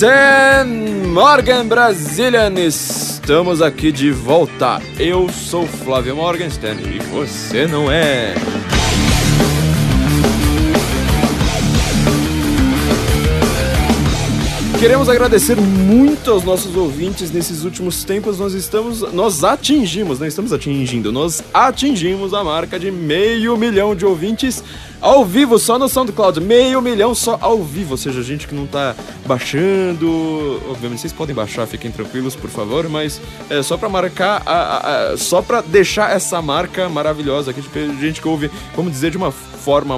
Guten Morgen Brazilian! Estamos aqui de volta. Eu sou Flávio Morgenstern e você não é. Queremos agradecer muito aos nossos ouvintes nesses últimos tempos. Nós estamos, nós atingimos, não estamos atingindo, nós atingimos a marca de meio milhão de ouvintes ao vivo, só no SoundCloud. Meio milhão só ao vivo. Ou seja, gente que não tá baixando. Obviamente, vocês podem baixar, fiquem tranquilos, por favor. Mas é só pra marcar, a, a, a, só pra deixar essa marca maravilhosa aqui de gente que ouve, vamos dizer, de uma forma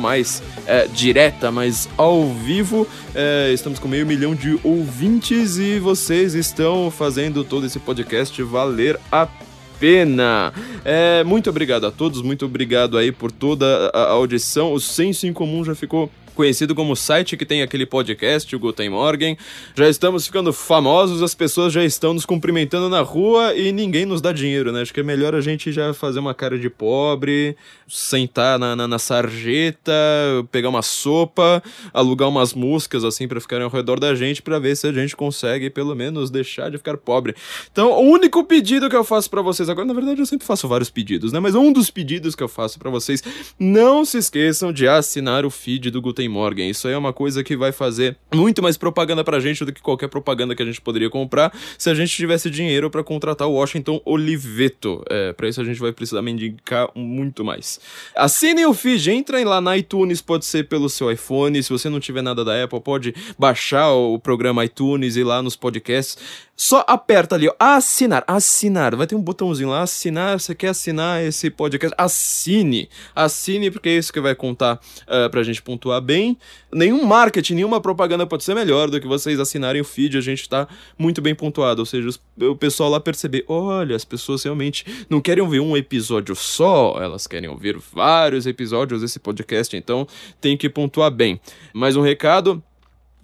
mais é, direta, mas ao vivo. É, estamos com meio milhão de ouvintes e vocês estão fazendo todo esse podcast valer a pena. É, muito obrigado a todos, muito obrigado aí por toda a audição. O Senso em Comum já ficou conhecido como site que tem aquele podcast, o Guten Morgen. Já estamos ficando famosos, as pessoas já estão nos cumprimentando na rua e ninguém nos dá dinheiro, né? Acho que é melhor a gente já fazer uma cara de pobre, sentar na, na, na sarjeta, pegar uma sopa, alugar umas músicas assim para ficarem ao redor da gente para ver se a gente consegue pelo menos deixar de ficar pobre. Então, o único pedido que eu faço para vocês agora, na verdade eu sempre faço vários pedidos, né? Mas um dos pedidos que eu faço para vocês, não se esqueçam de assinar o feed do Guten Morgan. Isso aí é uma coisa que vai fazer muito mais propaganda pra gente do que qualquer propaganda que a gente poderia comprar se a gente tivesse dinheiro para contratar o Washington Oliveto. É, pra isso a gente vai precisar mendigar muito mais. Assinem o feed, entrem lá na iTunes, pode ser pelo seu iPhone. Se você não tiver nada da Apple, pode baixar o programa iTunes e lá nos podcasts. Só aperta ali, ó, assinar, assinar. Vai ter um botãozinho lá, assinar. Você quer assinar esse podcast? Assine. Assine, porque é isso que vai contar uh, pra gente pontuar bem. Nenhum marketing, nenhuma propaganda pode ser melhor do que vocês assinarem o feed. A gente tá muito bem pontuado. Ou seja, o pessoal lá perceber: olha, as pessoas realmente não querem ouvir um episódio só, elas querem ouvir vários episódios desse podcast. Então tem que pontuar bem. Mais um recado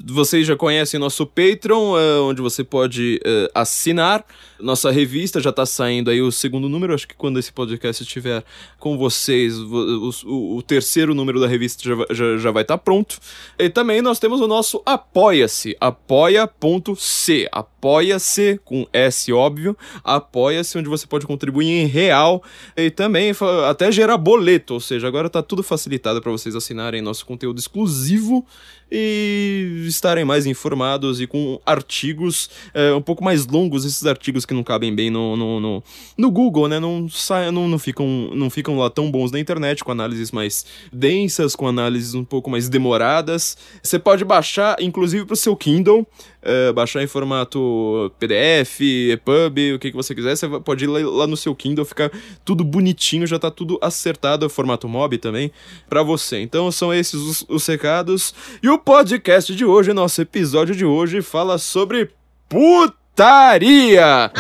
vocês já conhecem nosso Patreon, uh, onde você pode uh, assinar. Nossa revista já está saindo aí o segundo número. Acho que quando esse podcast estiver com vocês, o, terceiro número da revista já, já, já vai estar tá pronto. E também nós temos o nosso Apoia-se, apoia.c. Apoia-se, com S óbvio. Apoia-se, onde você pode contribuir em real e também até gerar boleto. Ou seja, agora está tudo facilitado para vocês assinarem nosso conteúdo exclusivo e estarem mais informados e com artigos é, um pouco mais longos, esses artigos que não cabem bem no, no, no, no Google, né? Não, sai, não, não, ficam, não ficam lá tão bons na internet, com análises mais densas, com análises um pouco mais demoradas. Você pode baixar, inclusive, para o seu Kindle, é, baixar em formato PDF, EPUB, o que, que você quiser. Você pode ir lá no seu Kindle, ficar tudo bonitinho, já tá tudo acertado, formato MOB também, para você. Então são esses os, os recados. E o podcast de hoje, nosso episódio de hoje, fala sobre putaria!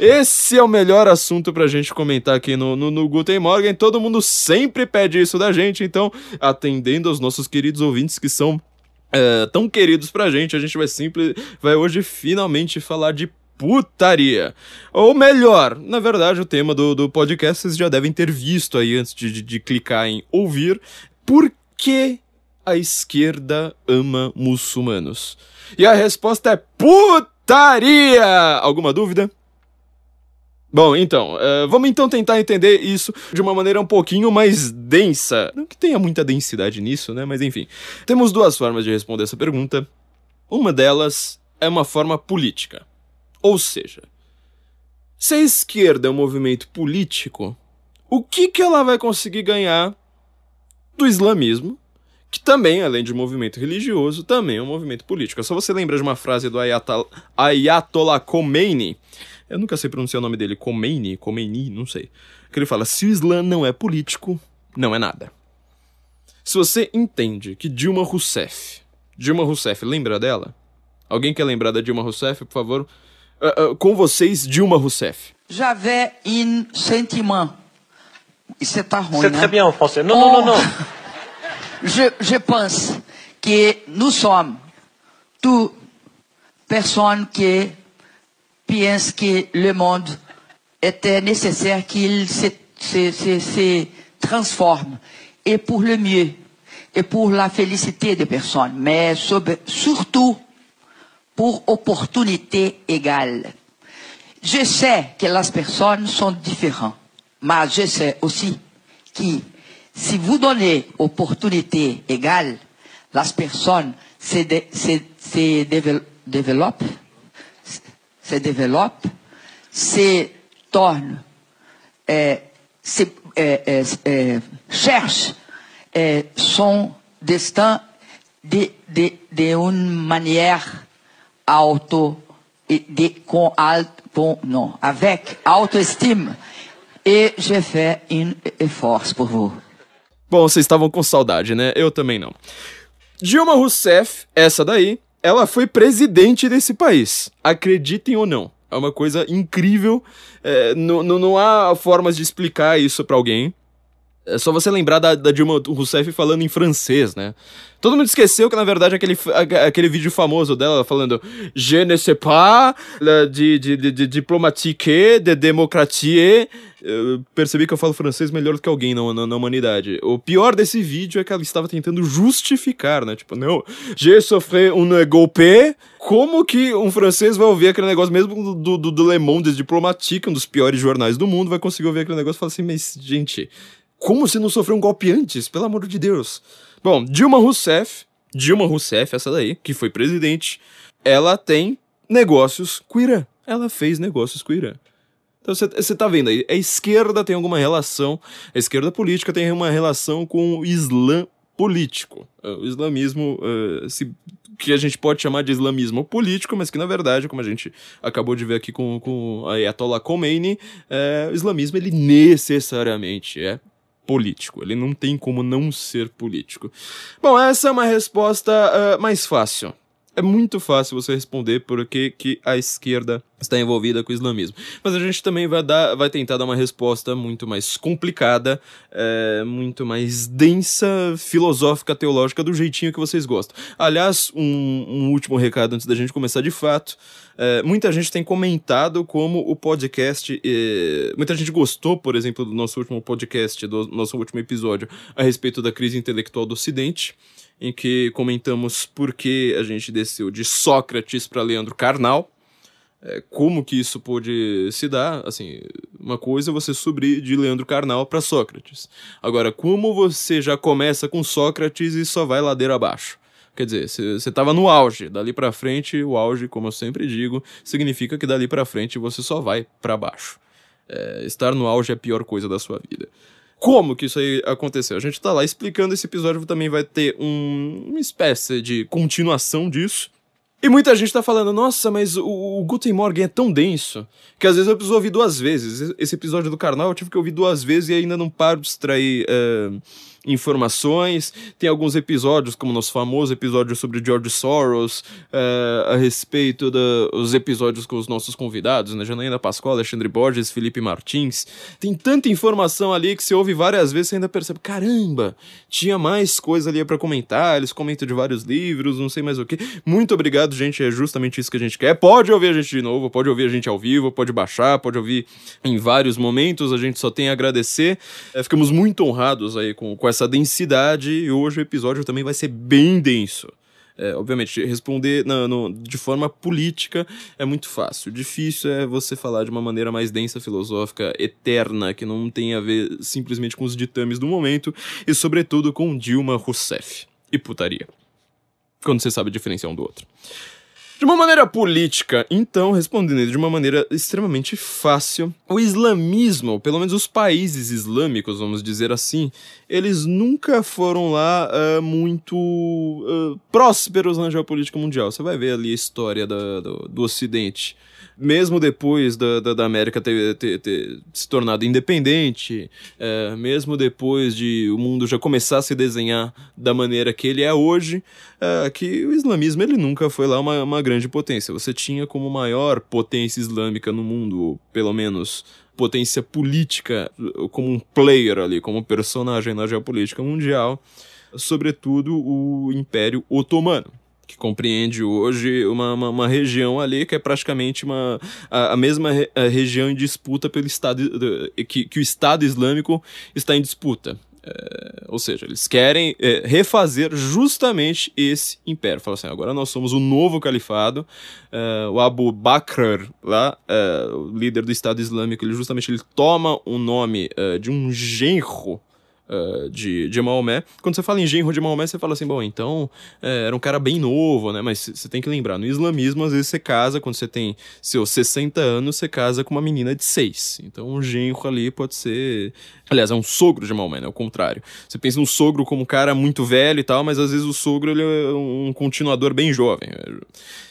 Esse é o melhor assunto pra gente comentar aqui no, no, no Guten Morgen. Todo mundo sempre pede isso da gente, então, atendendo aos nossos queridos ouvintes que são é, tão queridos pra gente, a gente vai simples, vai hoje finalmente falar de putaria. Ou melhor, na verdade, o tema do, do podcast vocês já devem ter visto aí antes de, de, de clicar em ouvir. Por que a esquerda ama muçulmanos? E a resposta é putaria! Alguma dúvida? Bom, então, uh, vamos então tentar entender isso de uma maneira um pouquinho mais densa. Não que tenha muita densidade nisso, né? Mas enfim. Temos duas formas de responder essa pergunta. Uma delas é uma forma política. Ou seja, se a esquerda é um movimento político, o que, que ela vai conseguir ganhar do islamismo, que também, além de movimento religioso, também é um movimento político. É só você lembrar de uma frase do Ayatollah Khomeini, eu nunca sei pronunciar o nome dele, Khomeini, Khomeini, não sei. Que ele fala: se o Islã não é político, não é nada. Se você entende que Dilma Rousseff, Dilma Rousseff, lembra dela? Alguém quer lembrar da Dilma Rousseff, por favor? Uh, uh, com vocês, Dilma Rousseff. J'avais un sentiment. Isso tá ruim, C'est né? très bien en français. Non, non, non, non. Je, je pense que nous sommes toutes personnes qui pensent que le monde était nécessaire qu'il se, se, se, se transforme. Et pour le mieux. Et pour la félicité des personnes. Mais surtout pour opportunité égale. Je sais que les personnes sont différentes, mais je sais aussi que si vous donnez opportunité égale, les personnes se, de, se, se développent, se développent, se tornent, euh, se, euh, euh, euh cherchent euh, son destin de, de, de une manière auto, de, com com, avec autoestime. E je fais un effort por vous. Bom, vocês estavam com saudade, né? Eu também não. Dilma Rousseff, essa daí, ela foi presidente desse país. Acreditem ou não. É uma coisa incrível. É, não, não há formas de explicar isso para alguém. É só você lembrar da, da, Dilma Rousseff falando em francês, né? Todo mundo esqueceu que, na verdade, aquele, aquele vídeo famoso dela falando Je ne sais pas, de, de, de, de diplomatique, de démocratie. Eu percebi que eu falo francês melhor do que alguém na, na, na, humanidade. O pior desse vídeo é que ela estava tentando justificar, né? Tipo, não, j'ai sofri un golpe. Como que um francês vai ouvir aquele negócio, mesmo do, do, do Le Monde Diplomatique, um dos piores jornais do mundo, vai conseguir ouvir aquele negócio e falar assim, mas, gente, como se não sofreu um golpe antes? Pelo amor de Deus. Bom, Dilma Rousseff, Dilma Rousseff, essa daí, que foi presidente, ela tem negócios com o Irã. Ela fez negócios com o Irã. Então você tá vendo aí, a esquerda tem alguma relação, a esquerda política tem uma relação com o Islã político. O islamismo, uh, se, que a gente pode chamar de islamismo político, mas que na verdade, como a gente acabou de ver aqui com, com a Ayatollah Khomeini, uh, o islamismo ele necessariamente é político. Ele não tem como não ser político. Bom, essa é uma resposta uh, mais fácil. É muito fácil você responder por que, que a esquerda está envolvida com o islamismo. Mas a gente também vai, dar, vai tentar dar uma resposta muito mais complicada, é, muito mais densa, filosófica, teológica, do jeitinho que vocês gostam. Aliás, um, um último recado antes da gente começar de fato. É, muita gente tem comentado como o podcast. É, muita gente gostou, por exemplo, do nosso último podcast, do nosso último episódio a respeito da crise intelectual do Ocidente em que comentamos por que a gente desceu de Sócrates para Leandro Carnal. É, como que isso pôde se dar? Assim, uma coisa é você subir de Leandro Carnal para Sócrates. Agora, como você já começa com Sócrates e só vai ladeira abaixo? Quer dizer, você estava no auge, dali para frente, o auge, como eu sempre digo, significa que dali para frente você só vai para baixo. É, estar no auge é a pior coisa da sua vida como que isso aí aconteceu. A gente tá lá explicando, esse episódio também vai ter um, uma espécie de continuação disso. E muita gente tá falando, nossa, mas o, o Guten Morgen é tão denso que às vezes eu preciso ouvir duas vezes. Esse episódio do carnal eu tive que ouvir duas vezes e ainda não paro de extrair. Uh informações. Tem alguns episódios, como nosso famoso episódio sobre George Soros, uh, a respeito dos episódios com os nossos convidados, né? Janaína Pascoal, Alexandre Borges, Felipe Martins. Tem tanta informação ali que você ouve várias vezes e ainda percebe, caramba, tinha mais coisa ali para comentar, eles comentam de vários livros, não sei mais o que. Muito obrigado, gente, é justamente isso que a gente quer. Pode ouvir a gente de novo, pode ouvir a gente ao vivo, pode baixar, pode ouvir em vários momentos, a gente só tem a agradecer. É, ficamos muito honrados aí com, com essa essa densidade e hoje o episódio também vai ser bem denso. É, obviamente, responder na, no, de forma política é muito fácil. Difícil é você falar de uma maneira mais densa, filosófica, eterna, que não tem a ver simplesmente com os ditames do momento e, sobretudo, com Dilma Rousseff e putaria. Quando você sabe diferenciar um do outro. De uma maneira política, então, respondendo de uma maneira extremamente fácil, o islamismo, pelo menos os países islâmicos, vamos dizer assim, eles nunca foram lá uh, muito uh, prósperos na geopolítica mundial. Você vai ver ali a história da, do, do Ocidente mesmo depois da, da, da América ter, ter, ter, se tornado independente, é, mesmo depois de o mundo já começar a se desenhar da maneira que ele é hoje, é, que o islamismo ele nunca foi lá uma, uma grande potência. Você tinha como maior potência islâmica no mundo, pelo menos potência política, como um player ali, como personagem na geopolítica mundial, sobretudo o Império Otomano que compreende hoje uma, uma, uma, região ali que é praticamente uma, a, a mesma re, a região em disputa pelo Estado, que, que o Estado Islâmico está em disputa. É, ou seja, eles querem é, refazer justamente esse império. Fala assim, agora nós somos o novo califado. É, o Abu Bakr, lá, é, o líder do Estado Islâmico, ele justamente ele toma o nome é, de um genro uh, de, de Maomé. Quando você fala em genro de Maomé, você fala assim, bom, então é, era um cara bem novo, né? Mas você tem que lembrar, no islamismo, às vezes você casa, quando você tem seus 60 anos, você casa com uma menina de 6. Então um genro ali pode ser. Aliás, é um sogro de Maomé, né? O contrário. Você pensa no sogro como um cara muito velho e tal, mas às vezes o sogro ele é um continuador bem jovem.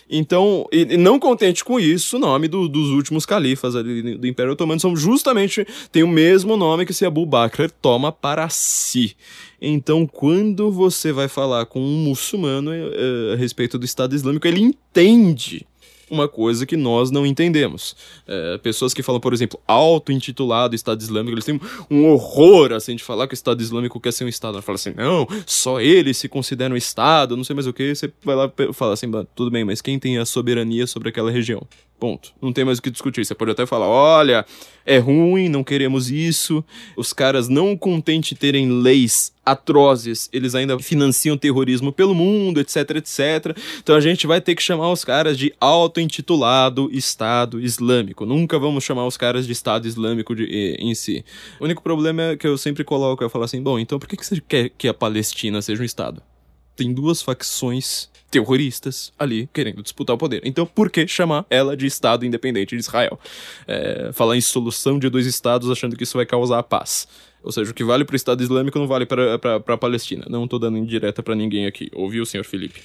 Então, e não contente com isso, o nome do, dos últimos califas ali do Império Otomano são justamente tem o mesmo nome que esse Abu Bakr toma para si. Então, quando você vai falar com um muçulmano uh, a respeito do Estado Islâmico, ele entende uma coisa que nós não entendemos. É, pessoas que falam, por exemplo, auto-intitulado Estado Islâmico, eles têm um horror, assim, de falar que o Estado Islâmico quer ser um Estado. Ela fala assim, não, só eles se consideram um Estado, não sei mais o que. Você vai lá e fala assim, tudo bem, mas quem tem a soberania sobre aquela região? Ponto. Não tem mais o que discutir. Você pode até falar: olha, é ruim, não queremos isso. Os caras, não contente terem leis atrozes, eles ainda financiam terrorismo pelo mundo, etc, etc. Então a gente vai ter que chamar os caras de auto-intitulado Estado Islâmico. Nunca vamos chamar os caras de Estado Islâmico de, em si. O único problema é que eu sempre coloco, eu falo assim: bom, então por que, que você quer que a Palestina seja um Estado? Tem duas facções terroristas ali querendo disputar o poder. Então, por que chamar ela de Estado independente de Israel? É, falar em solução de dois estados achando que isso vai causar a paz. Ou seja, o que vale para o Estado Islâmico não vale para a Palestina. Não estou dando indireta para ninguém aqui. Ouviu, senhor Felipe?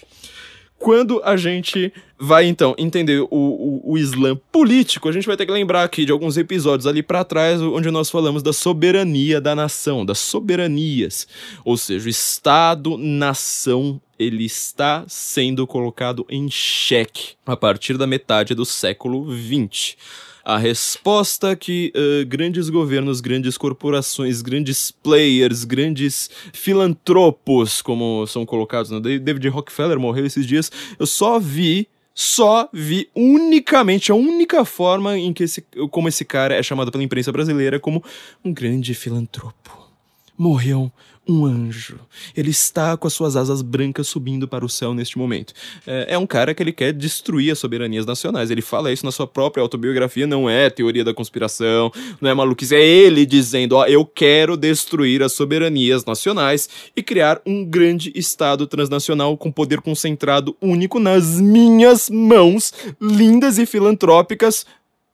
Quando a gente vai, então, entender o, o, o, Islã político, a gente vai ter que lembrar aqui de alguns episódios ali para trás, onde nós falamos da soberania da nação, das soberanias. Ou seja, Estado-nação ele está sendo colocado em xeque a partir da metade do século XX a resposta que uh, grandes governos, grandes corporações, grandes players, grandes filantropos, como são colocados, né? David Rockefeller morreu esses dias, eu só vi só vi unicamente a única forma em que esse, como esse cara é chamado pela imprensa brasileira como um grande filantropo. Morreu um anjo. Ele está com as suas asas brancas subindo para o céu neste momento. É, é, um cara que ele quer destruir as soberanias nacionais. Ele fala isso na sua própria autobiografia, não é teoria da conspiração, não é maluquice, é ele dizendo: ó, eu quero destruir as soberanias nacionais e criar um grande Estado transnacional com poder concentrado único nas minhas mãos, lindas e filantrópicas,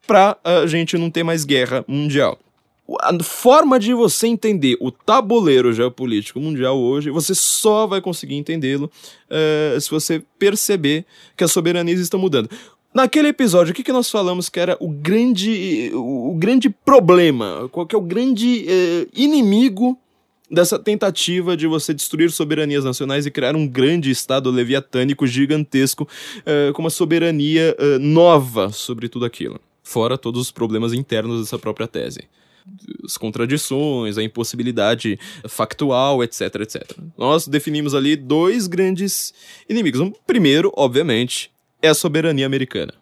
para a gente não ter mais guerra mundial a forma de você entender o tabuleiro geopolítico mundial hoje, você só vai conseguir entendê-lo uh, se você perceber que as soberanias estão mudando. Naquele episódio, o que, que nós falamos que era o grande, o, grande problema? Qual que é o grande uh, inimigo dessa tentativa de você destruir soberanias nacionais e criar um grande estado leviatânico gigantesco uh, com uma soberania nova sobre tudo aquilo? Fora todos os problemas internos dessa própria tese as contradições, a impossibilidade factual, etc, etc. Nós definimos ali dois grandes inimigos. O primeiro, obviamente, é a soberania americana.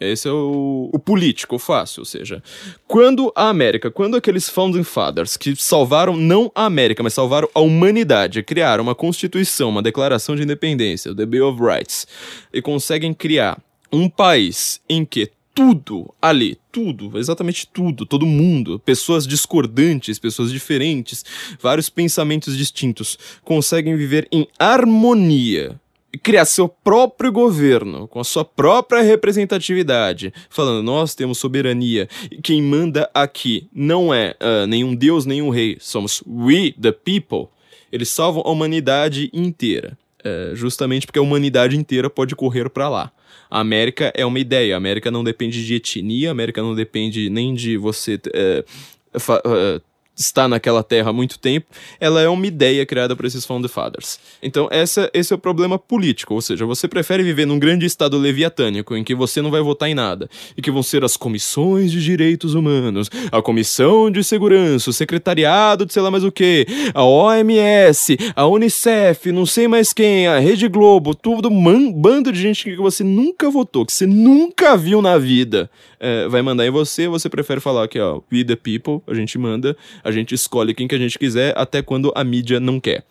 Esse é o, o, político fácil, ou seja, quando a América, quando aqueles founding fathers que salvaram não a América, mas salvaram a humanidade, criaram uma constituição, uma declaração de independência, o The Bill of Rights, e conseguem criar um país em que tudo ali, tudo, exatamente tudo, todo mundo, pessoas discordantes, pessoas diferentes, vários pensamentos distintos, conseguem viver em harmonia e criar seu próprio governo, com a sua própria representatividade, falando, nós temos soberania, e quem manda aqui não é uh, nenhum deus, nenhum rei, somos we, the people, eles salvam a humanidade inteira. Uh, justamente porque a humanidade inteira pode correr para lá. A América é uma ideia, a América não depende de etnia, a América não depende nem de você. É, está naquela terra há muito tempo, ela é uma ideia criada por esses founder fathers. Então, essa, esse é o problema político, ou seja, você prefere viver num grande estado leviatânico, em que você não vai votar em nada, e que vão ser as comissões de direitos humanos, a comissão de segurança, o secretariado de sei lá mais o que, a OMS, a Unicef, não sei mais quem, a Rede Globo, tudo um bando de gente que você nunca votou, que você nunca viu na vida, é, vai mandar em você, você prefere falar que, ó, we the people, a gente manda, A gente escolhe quem que a gente quiser até quando a mídia não quer.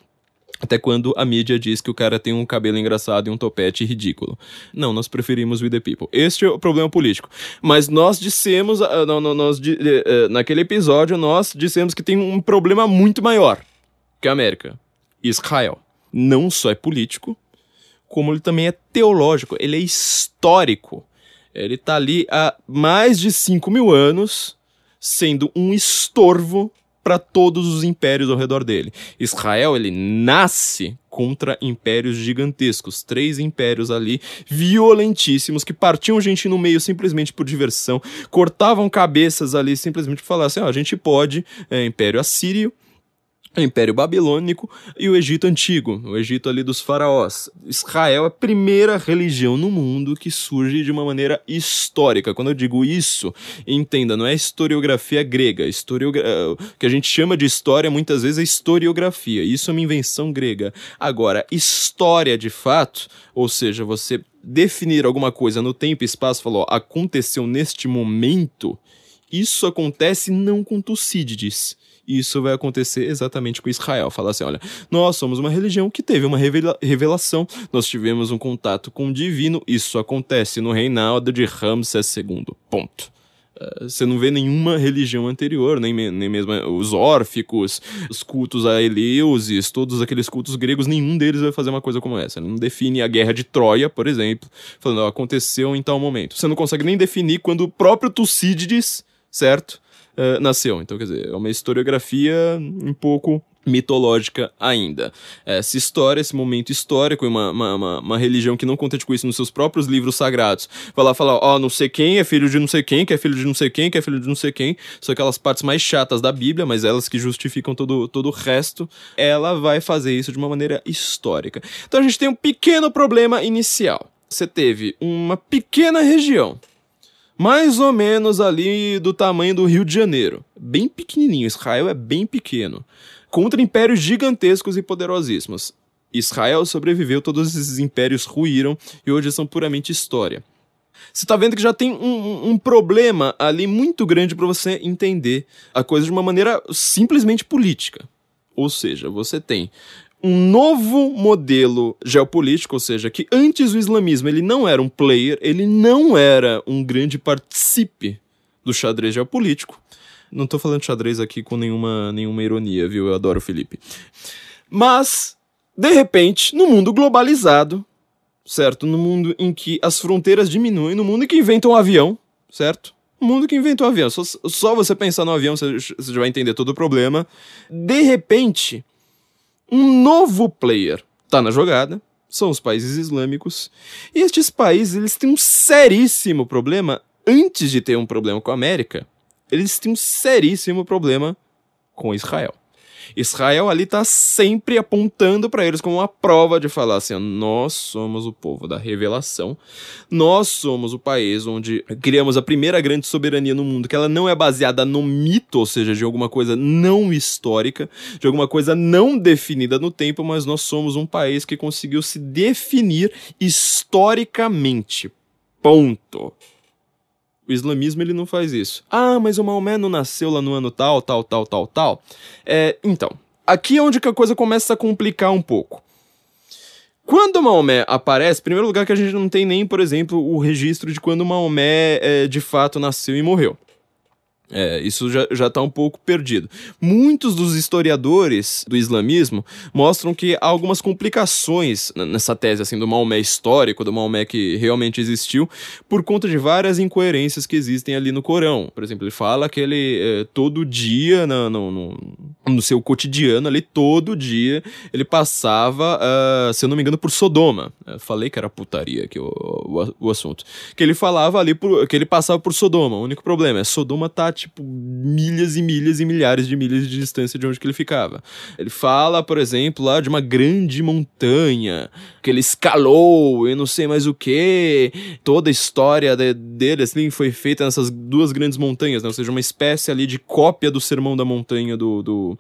Até quando a mídia diz que o cara tem um cabelo engraçado e um topete ridículo. Não, nós preferimos We the People. Este é o problema político. Mas nós dissemos, uh, nós, uh, naquele episódio, nós dissemos que tem um problema muito maior que a América. Israel. Não só é político, como ele também é teológico, ele é histórico. Ele está ali há mais de 5 mil anos, sendo um estorvo para todos os impérios ao redor dele. Israel, ele nasce contra impérios gigantescos, três impérios ali violentíssimos que partiam gente no meio simplesmente por diversão, cortavam cabeças ali simplesmente por falar assim, ó, a gente pode, é, Império Assírio, o Império Babilônico e o Egito Antigo, o Egito ali dos faraós. Israel é a primeira religião no mundo que surge de uma maneira histórica. Quando eu digo isso, entenda, não é historiografia grega. Historiogra... O que a gente chama de história muitas vezes é historiografia. Isso é uma invenção grega. Agora, história de fato, ou seja, você definir alguma coisa no tempo e espaço, falou, aconteceu neste momento, isso acontece não com Tucídides isso vai acontecer exatamente com Israel. Falar assim: olha, nós somos uma religião que teve uma revela revelação, nós tivemos um contato com o divino, isso acontece no reinado de Ramsés II. Ponto. Uh, você não vê nenhuma religião anterior, nem, nem mesmo os órficos, os cultos a Eleusis, todos aqueles cultos gregos, nenhum deles vai fazer uma coisa como essa. Não define a guerra de Troia, por exemplo, falando, oh, aconteceu em tal momento. Você não consegue nem definir quando o próprio Tucídides, certo? Uh, nasceu. Então, quer dizer, é uma historiografia um pouco mitológica ainda. Essa história, esse momento histórico, uma, uma, uma, uma, religião que não contente com isso nos seus próprios livros sagrados, vai lá falar, ó, oh, não sei quem é filho de não sei quem, que é filho de não sei quem, que é filho de não sei quem, são aquelas partes mais chatas da Bíblia, mas elas que justificam todo, todo o resto, ela vai fazer isso de uma maneira histórica. Então a gente tem um pequeno problema inicial. Você teve uma pequena região mais ou menos ali do tamanho do Rio de Janeiro. Bem pequenininho, Israel é bem pequeno. Contra impérios gigantescos e poderosíssimos. Israel sobreviveu, todos esses impérios ruíram e hoje são puramente história. Você está vendo que já tem um, um problema ali muito grande para você entender a coisa de uma maneira simplesmente política. Ou seja, você tem um novo modelo geopolítico, ou seja, que antes o islamismo ele não era um player, ele não era um grande participe do xadrez geopolítico. Não estou falando xadrez aqui com nenhuma, nenhuma ironia, viu? Eu adoro o Felipe. Mas, de repente, no mundo globalizado, certo? No mundo em que as fronteiras diminuem, no mundo em que inventam um avião, certo? No mundo que inventou um avião. Só, só você pensar no avião, você, você já vai entender todo o problema. De repente, um novo player está na jogada, são os países islâmicos. E estes países, eles têm um seríssimo problema, antes de ter um problema com a América, eles têm um seríssimo problema com Israel. Israel ali está sempre apontando para eles como uma prova de falar assim: nós somos o povo da revelação, nós somos o país onde criamos a primeira grande soberania no mundo, que ela não é baseada no mito, ou seja, de alguma coisa não histórica, de alguma coisa não definida no tempo, mas nós somos um país que conseguiu se definir historicamente. Ponto. O islamismo ele não faz isso. Ah, mas o Maomé não nasceu lá no ano tal, tal, tal, tal, tal. É, então, aqui é onde que a coisa começa a complicar um pouco. Quando Maomé aparece, primeiro lugar que a gente não tem nem, por exemplo, o registro de quando Maomé é, de fato nasceu e morreu. É, isso já, já tá um pouco perdido. Muitos dos historiadores do islamismo mostram que há algumas complicações nessa tese assim do Maomé histórico, do Maomé que realmente existiu, por conta de várias incoerências que existem ali no Corão. Por exemplo, ele fala que ele é, todo dia, no, no, no, no, seu cotidiano ali, todo dia, ele passava, uh, se eu não me engano, por Sodoma. Eu falei que era putaria aqui o, o, o assunto. Que ele falava ali, por, que ele passava por Sodoma. O único problema é Sodoma tá tipo, milhas e milhas e milhares de milhas de distância de onde que ele ficava. Ele fala, por exemplo, lá de uma grande montanha que ele escalou e não sei mais o que. Toda a história de, dele, assim, foi feita nessas duas grandes montanhas, né? Ou seja, uma espécie ali de cópia do Sermão da Montanha do, do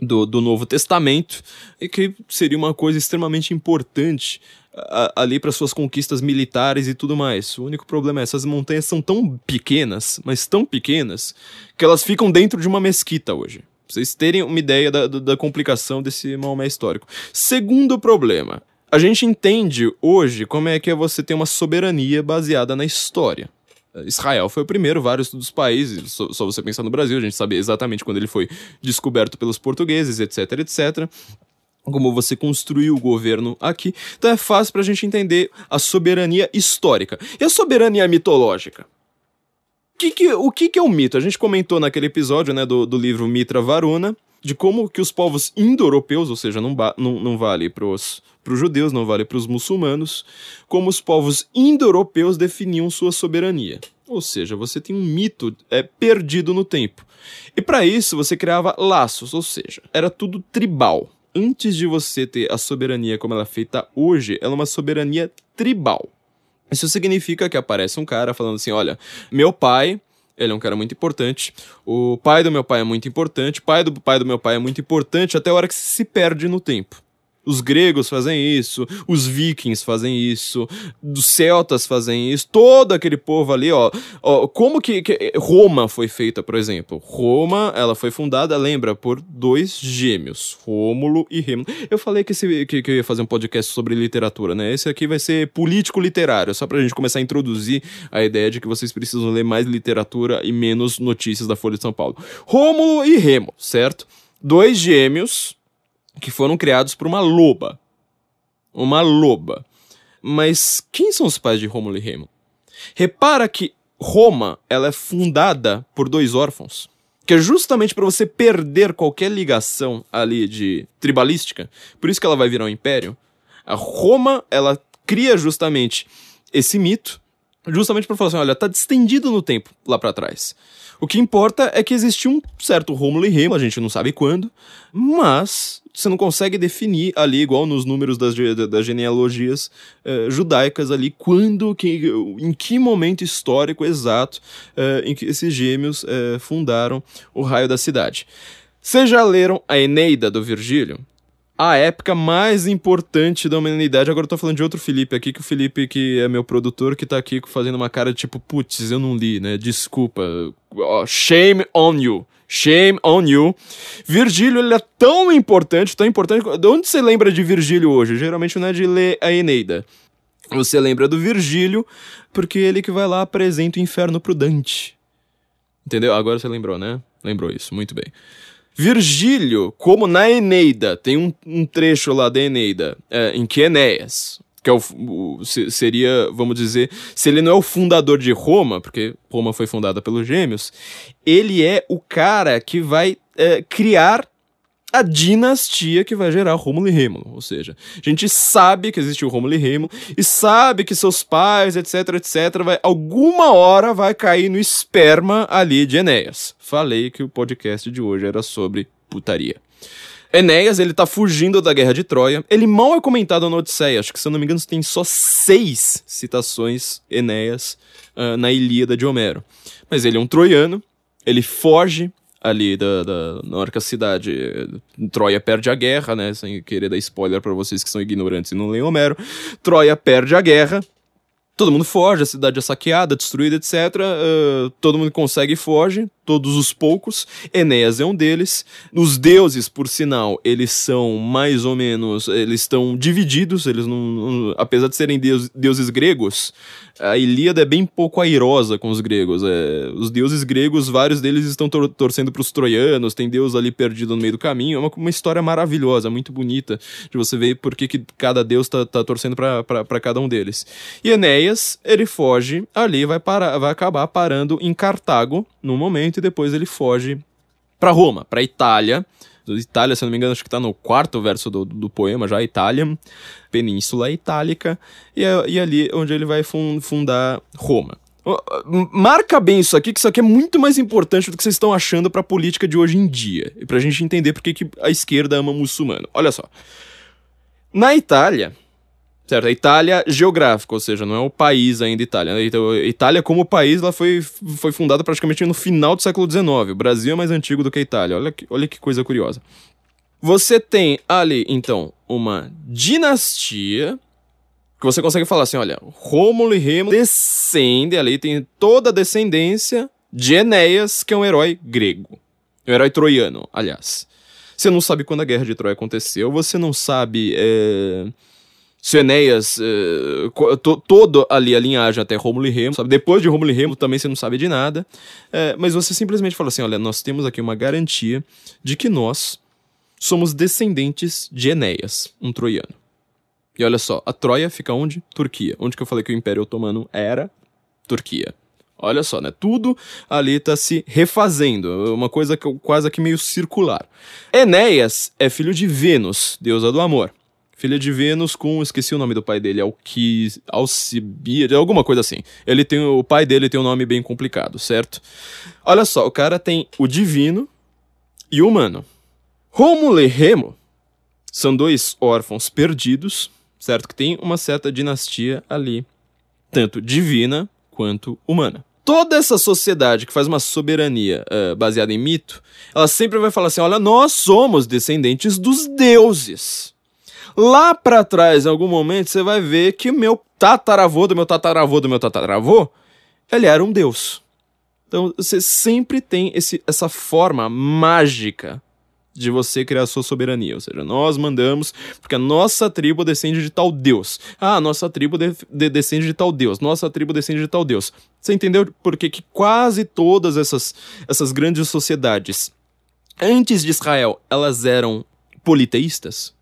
do, do Novo Testamento, e que seria uma coisa extremamente importante a, ali para suas conquistas militares e tudo mais. O único problema é essas montanhas são tão pequenas, mas tão pequenas, que elas ficam dentro de uma mesquita hoje. Pra vocês terem uma ideia da, da complicação desse Maomé histórico. Segundo problema, a gente entende hoje como é que é você ter uma soberania baseada na história. Israel foi o primeiro, vários dos países, só, só, você pensar no Brasil, a gente sabe exatamente quando ele foi descoberto pelos portugueses, etc, etc. Como você construiu o governo aqui. Então é fácil para a gente entender a soberania histórica. E a soberania mitológica? Que que, o que, que é o mito? A gente comentou naquele episódio né, do, do livro Mitra Varuna, de como que os povos indo-europeus, ou seja, não, não, não vale para os judeus, não vale para os muçulmanos, como os povos indo-europeus definiam sua soberania. Ou seja, você tem um mito é, perdido no tempo. E para isso você criava laços, ou seja, era tudo tribal. Antes de você ter a soberania como ela é feita hoje, ela é uma soberania tribal. Isso significa que aparece um cara falando assim: olha, meu pai ele é um cara muito importante. O pai do meu pai é muito importante. O pai do pai do meu pai é muito importante até a hora que se perde no tempo. Os gregos fazem isso, os vikings fazem isso, os celtas fazem isso, todo aquele povo ali, ó. ó como que, que, Roma foi feita, por exemplo? Roma, ela foi fundada, lembra, por dois gêmeos, Rômulo e Rêmulo. Eu falei que, esse, que, que eu ia fazer um podcast sobre literatura, né? Esse aqui vai ser político-literário, só pra gente começar a introduzir a ideia de que vocês precisam ler mais literatura e menos notícias da Folha de São Paulo. Rômulo e Remo, certo? Dois gêmeos que foram criados por uma loba. Uma loba. Mas quem são os pais de Rômulo e Remo? Repara que Roma ela é fundada por dois órfãos. Que é justamente para você perder qualquer ligação ali de tribalística. Por isso que ela vai virar um império. A Roma, ela cria justamente esse mito, justamente para falar assim, olha, tá distendido no tempo lá para trás. O que importa é que existe um certo Rômulo e Remo, a gente não sabe quando, mas você não consegue definir ali, igual nos números das, das genealogias eh, judaicas ali, quando, que, em que momento histórico exato eh, em que esses gêmeos eh, fundaram o raio da cidade. Vocês já leram a Eneida do Virgílio? A época mais importante da humanidade. Agora eu tô falando de outro Felipe aqui, que o Felipe, que é meu produtor, que tá aqui fazendo uma cara tipo, putz, eu não li, né? Desculpa. shame on you. Shame on you. Virgílio, ele é tão importante, tão importante. De onde você lembra de Virgílio hoje? Geralmente não é de ler a Eneida. Você lembra do Virgílio, porque ele que vai lá apresenta o inferno pro Dante. Entendeu? Agora você lembrou, né? Lembrou isso, muito bem. Virgílio, como na Eneida, tem um, um trecho lá da Eneida é, em que Enéas, que é o, o, seria, vamos dizer, se ele não é o fundador de Roma, porque Roma foi fundada pelos gêmeos, ele é o cara que vai é, criar a dinastia que vai gerar Rômulo e Rêmulo. Ou seja, a gente sabe que existe o Rômulo e Rêmulo e sabe que seus pais, etc, etc, vai, alguma hora vai cair no esperma ali de Enéas. Falei que o podcast de hoje era sobre putaria. Enéas, ele tá fugindo da guerra de Troia. Ele mal é comentado na Odisseia. Acho que, se eu não me engano, tem só seis citações Enéas uh, na Ilíada de Homero. Mas ele é um troiano, ele foge ali da, da, na hora que a cidade Troia perde a guerra, né? Sem querer dar spoiler para vocês que são ignorantes e não leem Homero. Troia perde a guerra. Todo mundo foge, a cidade é saqueada, destruída, etc. Uh, todo mundo consegue e foge todos os poucos. Enéas é um deles. Os deuses, por sinal, eles são mais ou menos. Eles estão divididos. Eles não, não apesar de serem deus, deuses gregos, a Ilíada é bem pouco airosa com os gregos. É, os deuses gregos, vários deles estão tor torcendo para os troianos. Tem deus ali perdido no meio do caminho. É uma, uma história maravilhosa, muito bonita de você ver por que, que cada deus está tá torcendo para cada um deles. E Enéas, ele foge ali, vai, parar, vai acabar parando em Cartago no momento e depois ele foge para Roma, para Itália. Itália, se não me engano, acho que está no quarto verso do, do poema já, Itália, Península Itálica, e, é, e ali onde ele vai fundar Roma. Marca bem isso aqui, que isso aqui é muito mais importante do que vocês estão achando para a política de hoje em dia. E para a gente entender por que a esquerda ama muçulmano. Olha só. Na Itália, Certo, a Itália geográfica, ou seja, não é o país ainda Itália. Né? Então, Itália como país, ela foi, foi fundada praticamente no final do século XIX. O Brasil é mais antigo do que a Itália. Olha que, olha que coisa curiosa. Você tem ali, então, uma dinastia que você consegue falar assim, olha, Rômulo e Remo descendem ali, tem toda a descendência de Enéas, que é um herói grego. Um herói troiano, aliás. Você não sabe quando a Guerra de Troia aconteceu, você não sabe é, se Enéas, é, to, todo ali a linhagem até Rômulo e Remo, sabe? Depois de Rômulo e Remo também você não sabe de nada, é, mas você simplesmente fala assim, olha, nós temos aqui uma garantia de que nós somos descendentes de Enéas, um troiano. E olha só, a Troia fica onde? Turquia. Onde que eu falei que o Império Otomano era? Turquia. Olha só, né? Tudo ali tá se refazendo, uma coisa quase que meio circular. Enéas é filho de Vênus, deusa do amor. Filha de Vênus com, esqueci o nome do pai dele, Alquis, Alcibíade, alguma coisa assim. Ele tem, o pai dele tem um nome bem complicado, certo? Olha só, o cara tem o divino e o humano. Rômulo e Remo são dois órfãos perdidos, certo? Que tem uma certa dinastia ali, tanto divina quanto humana. Toda essa sociedade que faz uma soberania uh, baseada em mito, ela sempre vai falar assim: olha, nós somos descendentes dos deuses. Lá para trás, em algum momento, você vai ver que meu tataravô, do meu tataravô, do meu tataravô, ele era um deus. Então você sempre tem esse, essa forma mágica de você criar a sua soberania. Ou seja, nós mandamos porque a nossa tribo descende de tal Deus. Ah, nossa tribo de, de, descende de tal Deus. Nossa tribo descende de tal Deus. Você entendeu por que quase todas essas, essas grandes sociedades, antes de Israel, elas eram politeístas?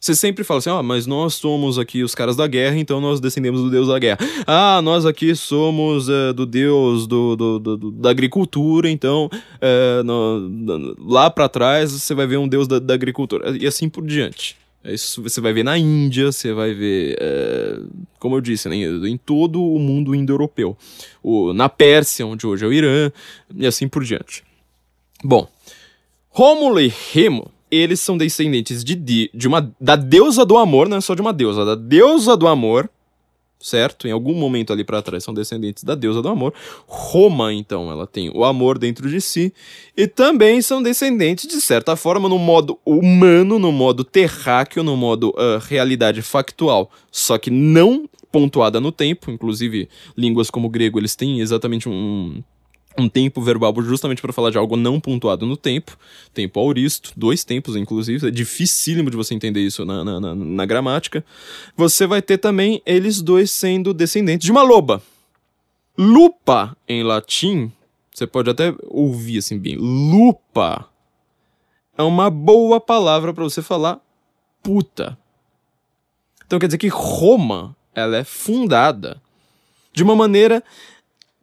Você sempre fala assim, ó, oh, mas nós somos aqui os caras da guerra, então nós descendemos do deus da guerra. Ah, nós aqui somos uh, do deus do, do, do, da agricultura, então uh, no, lá para trás você vai ver um deus da, da, agricultura. E assim por diante. É isso você vai ver na Índia, você vai ver, uh, como eu disse, né, em todo o mundo indo-europeu. Na Pérsia, onde hoje é o Irã, e assim por diante. Bom, Rômulo e Remo eles são descendentes de, de uma da deusa do amor, não é só de uma deusa, da deusa do amor, certo? Em algum momento ali para trás são descendentes da deusa do amor. Roma, então, ela tem o amor dentro de si e também são descendentes de certa forma no modo humano, no modo terráqueo, no modo uh, realidade factual, só que não pontuada no tempo, inclusive línguas como o grego, eles têm exatamente um um tempo verbal justamente para falar de algo não pontuado no tempo, tempo auristo, dois tempos inclusive, é dificílimo de você entender isso na, na, na, na gramática. Você vai ter também eles dois sendo descendentes de uma loba. Lupa, em latim, você pode até ouvir assim bem, lupa é uma boa palavra para você falar puta. Então quer dizer que Roma, ela é fundada de uma maneira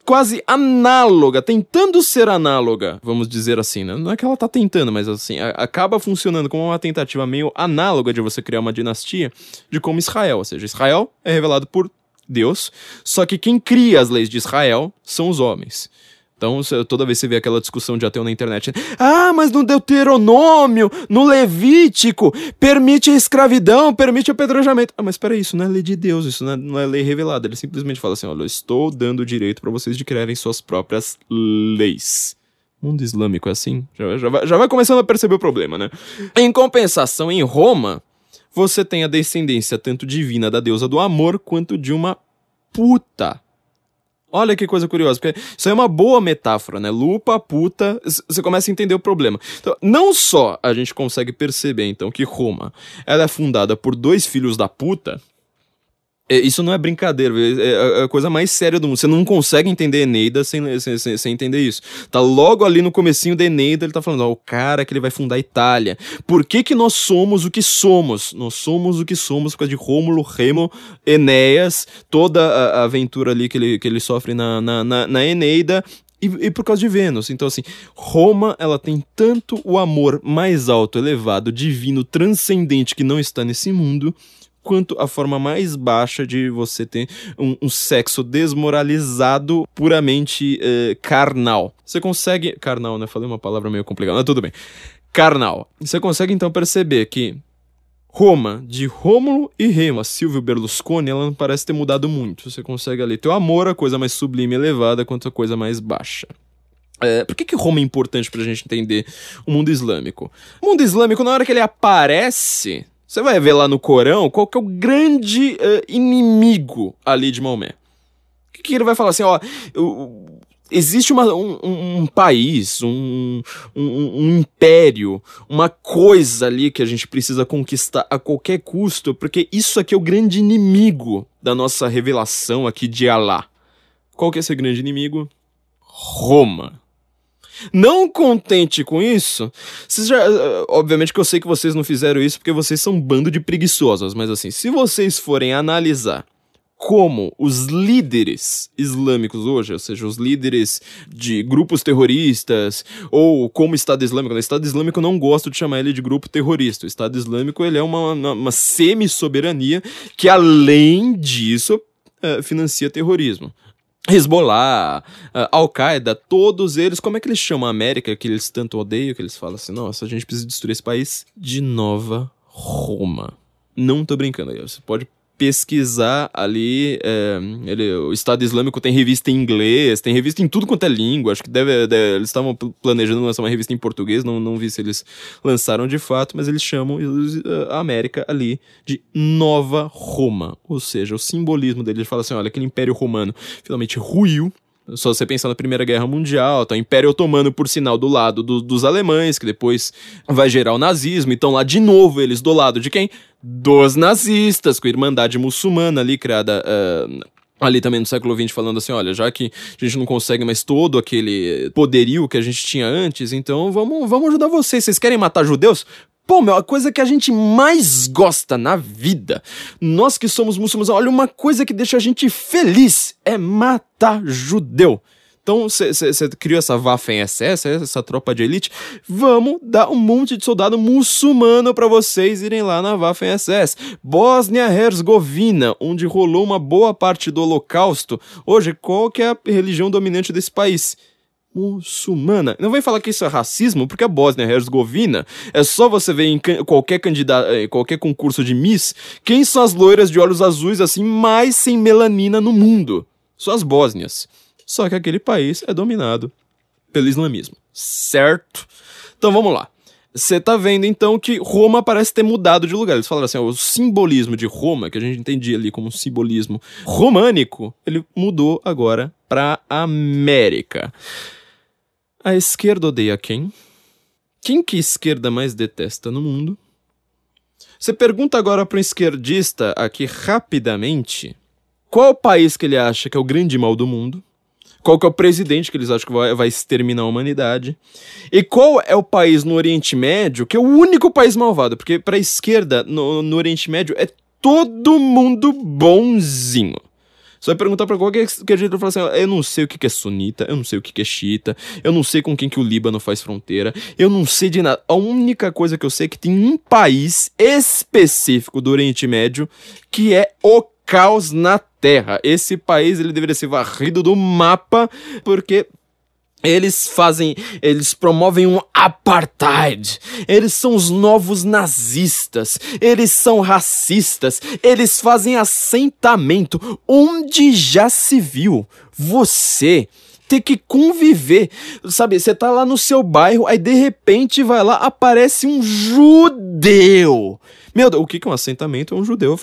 quase análoga, tentando ser análoga, vamos dizer assim, né? Não é que ela tá tentando, mas assim, a, acaba funcionando como uma tentativa meio análoga de você criar uma dinastia de como Israel. Ou seja, Israel é revelado por Deus, só que quem cria as leis de Israel são os homens. Então, toda vez que você vê aquela discussão de ateu na internet, ah, mas no Deuteronômio, no Levítico, permite a escravidão, permite apedrejamento. Ah, mas peraí, isso não é lei de Deus, isso não é, não é lei revelada. Ele simplesmente fala assim: olha, eu estou dando direito para vocês de criarem suas próprias leis. Mundo islâmico é assim? Já, já, vai, já vai começando a perceber o problema, né? Em compensação, em Roma, você tem a descendência tanto divina da deusa do amor quanto de uma puta Olha que coisa curiosa, porque isso é uma boa metáfora, né? Lupa, puta, você começa a entender o problema. Então, não só a gente consegue perceber, então, que Roma ela é fundada por dois filhos da puta, isso não é brincadeira, é, é a coisa mais séria do mundo. Você não consegue entender Eneida sem, sem, sem, sem, entender isso. Tá logo ali no comecinho da Eneida, ele tá falando, ó, o cara que ele vai fundar a Itália. Por que que nós somos o que somos? Nós somos o que somos por causa de Rômulo, Remo, Enéas, toda a, a aventura ali que ele, que ele sofre na, na, na, na Eneida, e, e, por causa de Vênus. Então, assim, Roma, ela tem tanto o amor mais alto, elevado, divino, transcendente que não está nesse mundo, quanto a forma mais baixa de você ter um, um sexo desmoralizado, puramente uh, carnal. Você consegue. Carnal, né? Falei uma palavra meio complicada, mas tudo bem. Carnal. Você consegue então perceber que Roma, de Rômulo e Remo, a Silvio Berlusconi, ela não parece ter mudado muito. Você consegue ali ter o amor, a coisa mais sublime e elevada, quanto a coisa mais baixa. É, por que, que Roma é importante pra gente entender o mundo islâmico? O mundo islâmico, na hora que ele aparece, você vai ver lá no Corão qual que é o grande uh, inimigo ali de Maomé. Que, que ele vai falar assim, ó, existe uma, um, um, país, um, um, um, império, uma coisa ali que a gente precisa conquistar a qualquer custo, porque isso aqui é o grande inimigo da nossa revelação aqui de Alá. Qual que é esse grande inimigo? Roma. Não contente com isso, vocês já, eh, obviamente que eu sei que vocês não fizeram isso porque vocês são um bando de preguiçosos, mas assim, se vocês forem analisar como os líderes islâmicos hoje, ou seja, os líderes de grupos terroristas, ou como Estado Islâmico. O Estado Islâmico eu não gosto de chamar ele de grupo terrorista. O Estado Islâmico ele é uma, uma, semi-soberania que, além disso, é, financia terrorismo. Hezbollah, uh, Al-Qaeda, todos eles, como é que eles chamam a América, que eles tanto odeiam, que eles falam assim, nossa, a gente precisa destruir esse país de Nova Roma. Não tô brincando, você pode pesquisar ali. É, ele, o Estado Islâmico tem revista em inglês, tem revista em tudo quanto é língua. Acho que deve, deve eles estavam planejando lançar uma revista em português, não, não vi se eles lançaram de fato, mas eles chamam a América ali de Nova Roma. Ou seja, o simbolismo dele ele fala assim: olha, aquele Império Romano finalmente ruiu só você pensar na Primeira Guerra Mundial, tá o Império Otomano, por sinal, do lado do, dos alemães, que depois vai gerar o nazismo. Então, lá de novo, eles do lado de quem? Dos nazistas, com a Irmandade Muçulmana ali criada. Uh, ali também no século XX falando assim, olha, já que a gente não consegue mais todo aquele poderio que a gente tinha antes, então vamos, vamos ajudar vocês. Vocês querem matar judeus? Pô, meu, a coisa que a gente mais gosta na vida, nós que somos muçulmanos, olha, uma coisa que deixa a gente feliz é matar judeu. Então, você criou essa Waffen-SS, essa tropa de elite, vamos dar um monte de soldado muçulmano para vocês irem lá na Waffen-SS. Bósnia-Herzegovina, onde rolou uma boa parte do holocausto. Hoje, qual que é a religião dominante desse país? Muçulmana. Não vem falar que isso é racismo, porque a Bósnia-Herzegovina é só você ver em qualquer candidato, em qualquer concurso de Miss, quem são as loiras de olhos azuis assim mais sem melanina no mundo? São as bósnias. Só que aquele país é dominado pelo islamismo, certo? Então vamos lá. Você tá vendo então que Roma parece ter mudado de lugar. Eles falaram assim: ó, o simbolismo de Roma, que a gente entendia ali como um simbolismo românico, ele mudou agora pra América. A esquerda odeia quem? Quem que a esquerda mais detesta no mundo? Você pergunta agora para um esquerdista aqui rapidamente qual o país que ele acha que é o grande mal do mundo, qual que é o presidente que eles acham que vai, vai exterminar a humanidade, e qual é o país no Oriente Médio que é o único país malvado, porque para a esquerda no, no Oriente Médio é todo mundo bonzinho. Você vai perguntar pra qualquer que jeito e falar assim: eu não sei o que é sunita, eu não sei o que é xiita, eu não sei com quem que o Líbano faz fronteira, eu não sei de nada. A única coisa que eu sei é que tem um país específico do Oriente Médio que é o caos na Terra. Esse país ele deveria ser varrido do mapa porque eles fazem, eles promovem um apartheid. Eles são os novos nazistas. Eles são racistas. Eles fazem assentamento onde já se viu você ter que conviver. Sabe, você tá lá no seu bairro, aí de repente vai lá, aparece um judeu. Meu Deus, o que é um assentamento? É um judeu.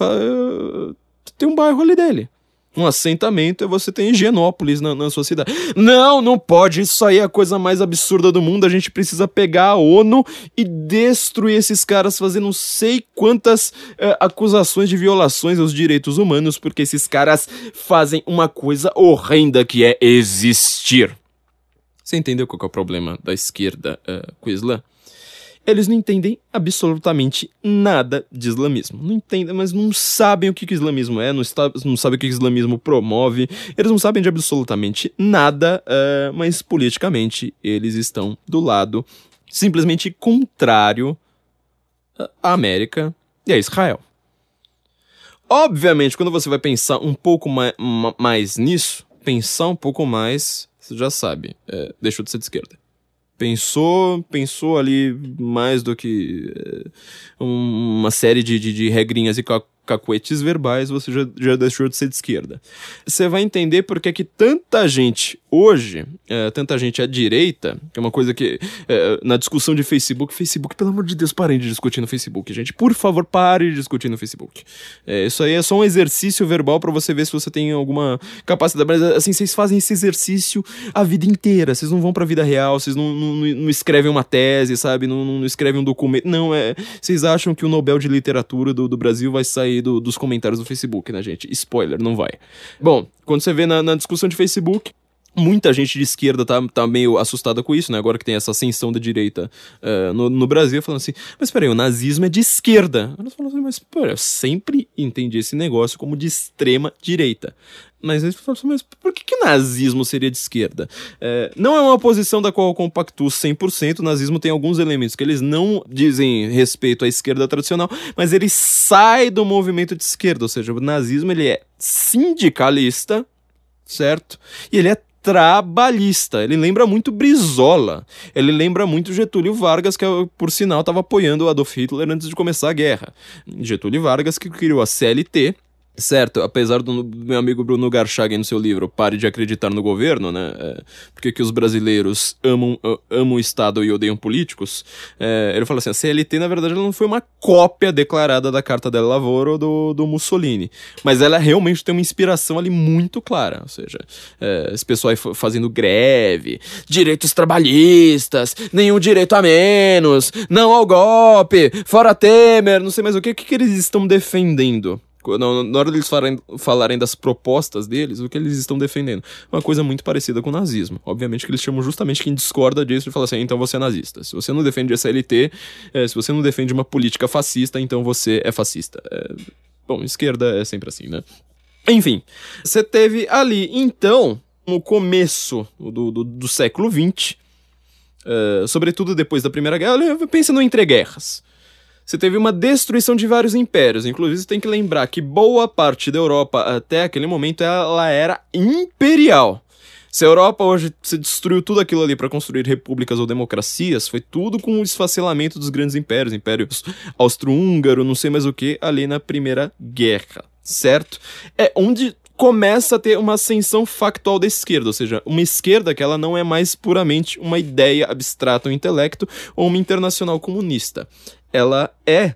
Tem um bairro ali dele um assentamento é você ter Higienópolis na, na sua cidade. Não, não pode. Isso aí é a coisa mais absurda do mundo. A gente precisa pegar a ONU e destruir esses caras, fazer não sei quantas é, acusações de violações aos direitos humanos, porque esses caras fazem uma coisa horrenda que é existir. Você entendeu qual é o problema da esquerda uh, Islã? Eles não entendem absolutamente nada de islamismo. Não entendem, mas não sabem o que, que o islamismo é, não, está, não sabem o que, que o islamismo promove. Eles não sabem de absolutamente nada, uh, mas politicamente eles estão do lado simplesmente contrário à América e a Israel. Obviamente, quando você vai pensar um pouco mais, mais nisso, pensar um pouco mais, você já sabe, é, deixou de ser de esquerda pensou, pensou ali mais do que eh, uma série de, de, de regrinhas e cacuetes verbais, você já, já deixou de ser de esquerda. Você vai entender porque é que tanta gente hoje, é, tanta gente à direita, que é uma coisa que, é, na discussão de Facebook, Facebook, pelo amor de Deus, parem de discutir no Facebook, gente. Por favor, pare de discutir no Facebook. É, isso aí é só um exercício verbal para você ver se você tem alguma capacidade. Mas, assim, vocês fazem esse exercício a vida inteira. Vocês não vão pra vida real, vocês não, não, não escrevem uma tese, sabe? Não, não, escrevem um documento. Não, é. Vocês acham que o Nobel de Literatura do, do Brasil vai sair do, dos comentários do Facebook, né, gente? Spoiler, não vai. Bom, quando você vê na, na discussão de Facebook, Muita gente de esquerda tá, tá meio assustada com isso, né? Agora que tem essa ascensão da direita uh, no, no Brasil, falando assim, mas peraí, o nazismo é de esquerda. Elas falam assim, mas peraí, eu sempre entendi esse negócio como de extrema direita. Mas eles falam assim, mas por que, que nazismo seria de esquerda? É, não é uma posição da qual eu compactuo 100%, o nazismo tem alguns elementos que eles não dizem respeito à esquerda tradicional, mas ele sai do movimento de esquerda, ou seja, o nazismo ele é sindicalista, certo? E ele é trabalhista. Ele lembra muito Brizola. Ele lembra muito Getúlio Vargas, que por sinal estava apoiando o Adolf Hitler antes de começar a guerra. Getúlio Vargas que criou a CLT, Certo, apesar do meu amigo Bruno Garchagen no seu livro Pare de Acreditar no Governo, né? É, porque que os brasileiros amam, amam o Estado e odeiam políticos. É, ele fala assim: a CLT, na verdade, não foi uma cópia declarada da Carta del Lavoro do, do Mussolini. Mas ela realmente tem uma inspiração ali muito clara. Ou seja, é, esse pessoal fazendo greve, direitos trabalhistas, nenhum direito a menos, não ao golpe, fora Temer, não sei mais o que. O que, que eles estão defendendo? Na hora deles falarem, falarem das propostas deles, o que eles estão defendendo? Uma coisa muito parecida com o nazismo. Obviamente que eles chamam justamente quem discorda disso e fala assim, então você é nazista. Se você não defende a CLT, é, se você não defende uma política fascista, então você é fascista. É, bom, esquerda é sempre assim, né? Enfim, você teve ali, então, no começo do, do, do século XX, uh, sobretudo depois da Primeira Guerra, pensa no entreguerras você teve uma destruição de vários impérios. Inclusive, você tem que lembrar que boa parte da Europa, até aquele momento, ela era imperial. Se a Europa hoje se destruiu tudo aquilo ali para construir repúblicas ou democracias, foi tudo com o esfacelamento dos grandes impérios, impérios austro-húngaro, não sei mais o que, ali na Primeira Guerra, certo? É onde começa a ter uma ascensão factual da esquerda, ou seja, uma esquerda que ela não é mais puramente uma ideia abstrata, um intelecto ou uma internacional comunista ela é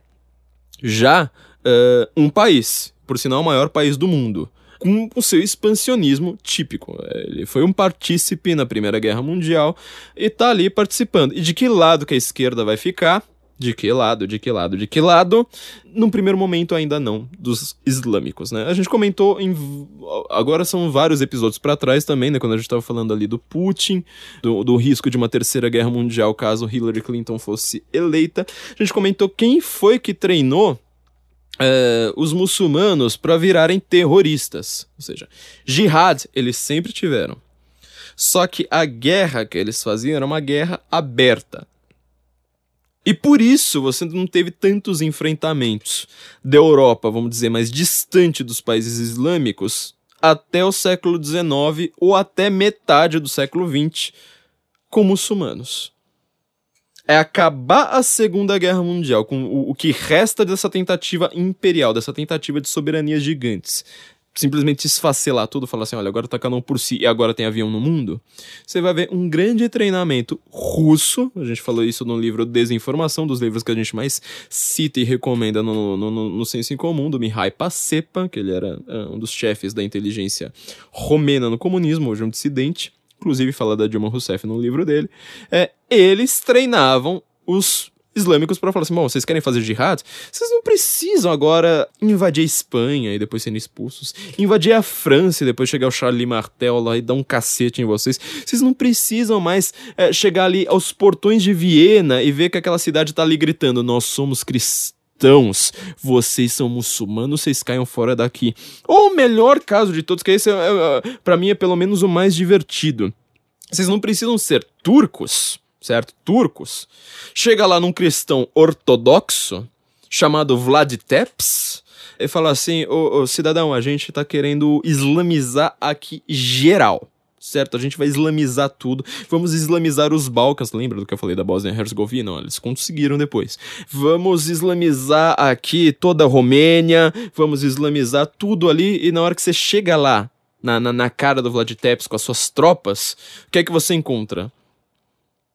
já uh, um país, por sinal o maior país do mundo, com o seu expansionismo típico. Ele foi um partícipe na Primeira Guerra Mundial e está ali participando. E de que lado que a esquerda vai ficar? De que lado, de que lado, de que lado? Num primeiro momento ainda não, dos islâmicos, né? A gente comentou em agora são vários episódios para trás também, né, quando a gente estava falando ali do Putin, do, do risco de uma terceira guerra mundial caso Hillary Clinton fosse eleita. A gente comentou quem foi que treinou Uh, os muçulmanos para virarem terroristas. Ou seja, jihad eles sempre tiveram. Só que a guerra que eles faziam era uma guerra aberta. E por isso você não teve tantos enfrentamentos da Europa, vamos dizer, mais distante dos países islâmicos, até o século XIX ou até metade do século XX com muçulmanos. É acabar a Segunda Guerra Mundial com o, o que resta dessa tentativa imperial, dessa tentativa de soberanias gigantes, simplesmente esfacelar tudo, falar assim, olha, agora tá um por si e agora tem avião no mundo, você vai ver um grande treinamento russo, a gente falou isso no livro Desinformação, dos livros que a gente mais cita e recomenda no, no, no, no Senso em Comum, do Mihai Pasepa, que ele era uh, um dos chefes da inteligência romena no comunismo, hoje um dissidente, inclusive fala da Dilma Rousseff no livro dele, é, eles treinavam os islâmicos para falar assim: bom, vocês querem fazer jihad? Vocês não precisam agora invadir a Espanha e depois serem expulsos, invadir a França e depois chegar o Charlie Martel lá e dar um cacete em vocês. Vocês não precisam mais é, chegar ali aos portões de Viena e ver que aquela cidade tá ali gritando: nós somos cristãos vocês são muçulmanos, vocês caiam fora daqui. Ou o melhor caso de todos, que esse é, é, é para mim é pelo menos o mais divertido. Vocês não precisam ser turcos certo? Turcos. Chega lá num cristão ortodoxo chamado Vlad Tepes e fala assim: ô, ô cidadão, a gente tá querendo islamizar aqui geral. Certo, a gente vai islamizar tudo. Vamos islamizar os Balcãs. Lembra do que eu falei da Bósnia-Herzegovina? Eles conseguiram depois. Vamos islamizar aqui toda a Romênia. Vamos islamizar tudo ali. E na hora que você chega lá, na, na, na cara do Vlad Tepes com as suas tropas, o que é que você encontra?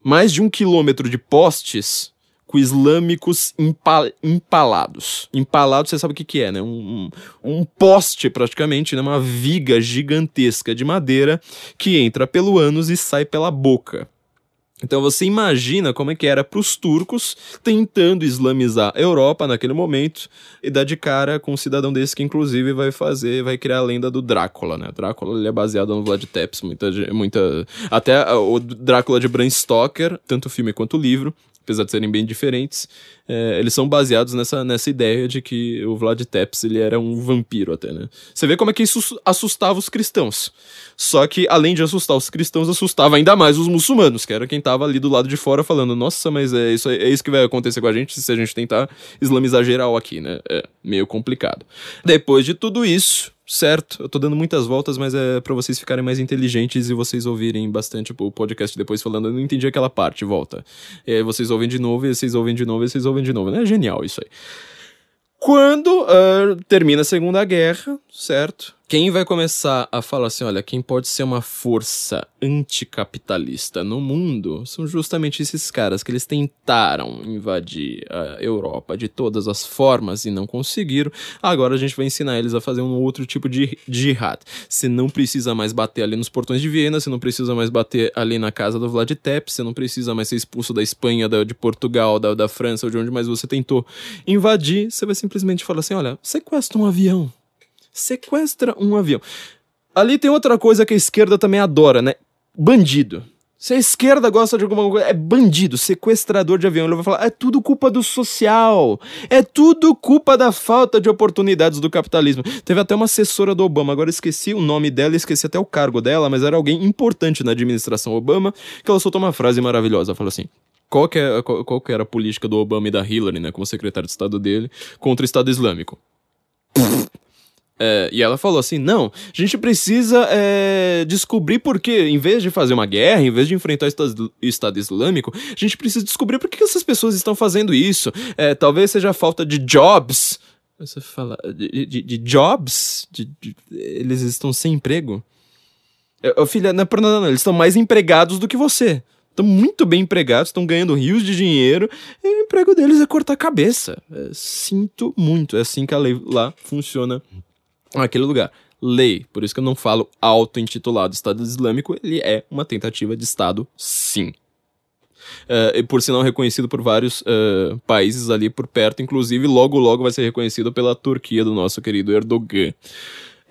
Mais de um quilômetro de postes com islâmicos empal empalados. Empalado, você sabe o que, que é, né? Um, um, um poste, praticamente, né? uma viga gigantesca de madeira que entra pelo ânus e sai pela boca. Então você imagina como é que era para os turcos tentando islamizar a Europa naquele momento e dar de cara com um cidadão desse que inclusive vai fazer, vai criar a lenda do Drácula, né? Drácula ele é baseado no Vlad Tepes, muita, muita até o Drácula de Bram Stoker, tanto o filme quanto o livro, apesar de serem bem diferentes, é, eles são baseados nessa, nessa ideia de que o Vlad Tepes ele era um vampiro até, né? Você vê como é que isso assustava os cristãos. Só que, além de assustar os cristãos, assustava ainda mais os muçulmanos, que era quem tava ali do lado de fora falando, nossa, mas é isso, é isso que vai acontecer com a gente se a gente tentar islamizar geral aqui, né? É meio complicado. Depois de tudo isso, certo? Eu tô dando muitas voltas, mas é para vocês ficarem mais inteligentes e vocês ouvirem bastante o podcast depois falando. Eu não entendi aquela parte, volta. E aí vocês ouvem de novo, e vocês ouvem de novo, e vocês ouvem de novo. Né? É genial isso aí. Quando uh, termina a Segunda Guerra, certo? Quem vai começar a falar assim, olha, quem pode ser uma força anticapitalista no mundo são justamente esses caras que eles tentaram invadir a Europa de todas as formas e não conseguiram. Agora a gente vai ensinar eles a fazer um outro tipo de jihad. Você não precisa mais bater ali nos portões de Viena, você não precisa mais bater ali na casa do Vlad Tepes, você não precisa mais ser expulso da Espanha, da, de Portugal, da, da França, ou de onde mais você tentou invadir. Você vai simplesmente falar assim, olha, sequestra um avião sequestra um avião. Ali tem outra coisa que a esquerda também adora, né? Bandido. Se a esquerda gosta de alguma coisa, é bandido, sequestrador de avião. Ele vai falar, é tudo culpa do social. É tudo culpa da falta de oportunidades do capitalismo. Teve até uma assessora do Obama, agora esqueci o nome dela, esqueci até o cargo dela, mas era alguém importante na administração Obama, que ela soltou uma frase maravilhosa. Falou assim: qual que, é, qual, qual que era a política do Obama e da Hillary, né, como secretário de Estado dele, contra o Estado Islâmico? É, e ela falou assim: não, a gente precisa é, descobrir por que, em vez de fazer uma guerra, em vez de enfrentar o Estado Islâmico, a gente precisa descobrir por que essas pessoas estão fazendo isso. É, talvez seja falta de jobs. Você fala, de, de, de jobs? De, eles estão sem emprego? É, filha, não é por nada, não. Eles estão mais empregados do que você. Estão muito bem empregados, estão ganhando rios de dinheiro, e o emprego deles é cortar a cabeça. É, sinto muito. É assim que a lei lá funciona aquele lugar. Lei, por isso que eu não falo auto-intitulado Estado Islâmico, ele é uma tentativa de Estado, sim. Uh, e por sinal reconhecido por vários uh, países ali por perto, inclusive logo logo vai ser reconhecido pela Turquia do nosso querido Erdogan.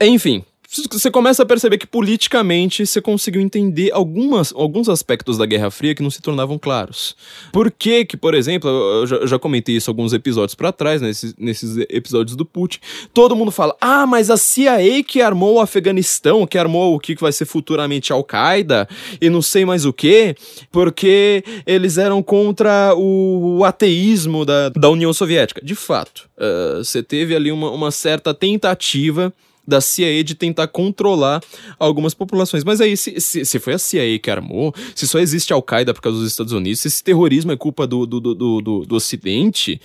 Enfim, você começa a perceber que politicamente você conseguiu entender algumas, alguns aspectos da Guerra Fria que não se tornavam claros. Por que que, por exemplo, eu já, já comentei isso alguns episódios para trás, nesses, nesses episódios do Putin, todo mundo fala, ah, mas a CIA que armou o Afeganistão, que armou o que vai ser futuramente Al-Qaeda, e não sei mais o que, porque eles eram contra o, o ateísmo da, da União Soviética. De fato, uh, você teve ali uma, uma certa tentativa da CIA de tentar controlar algumas populações. Mas aí, se, se, se foi a CIA que armou, se só existe Al-Qaeda por causa dos Estados Unidos, se esse terrorismo é culpa do, do, do, do, do Ocidente,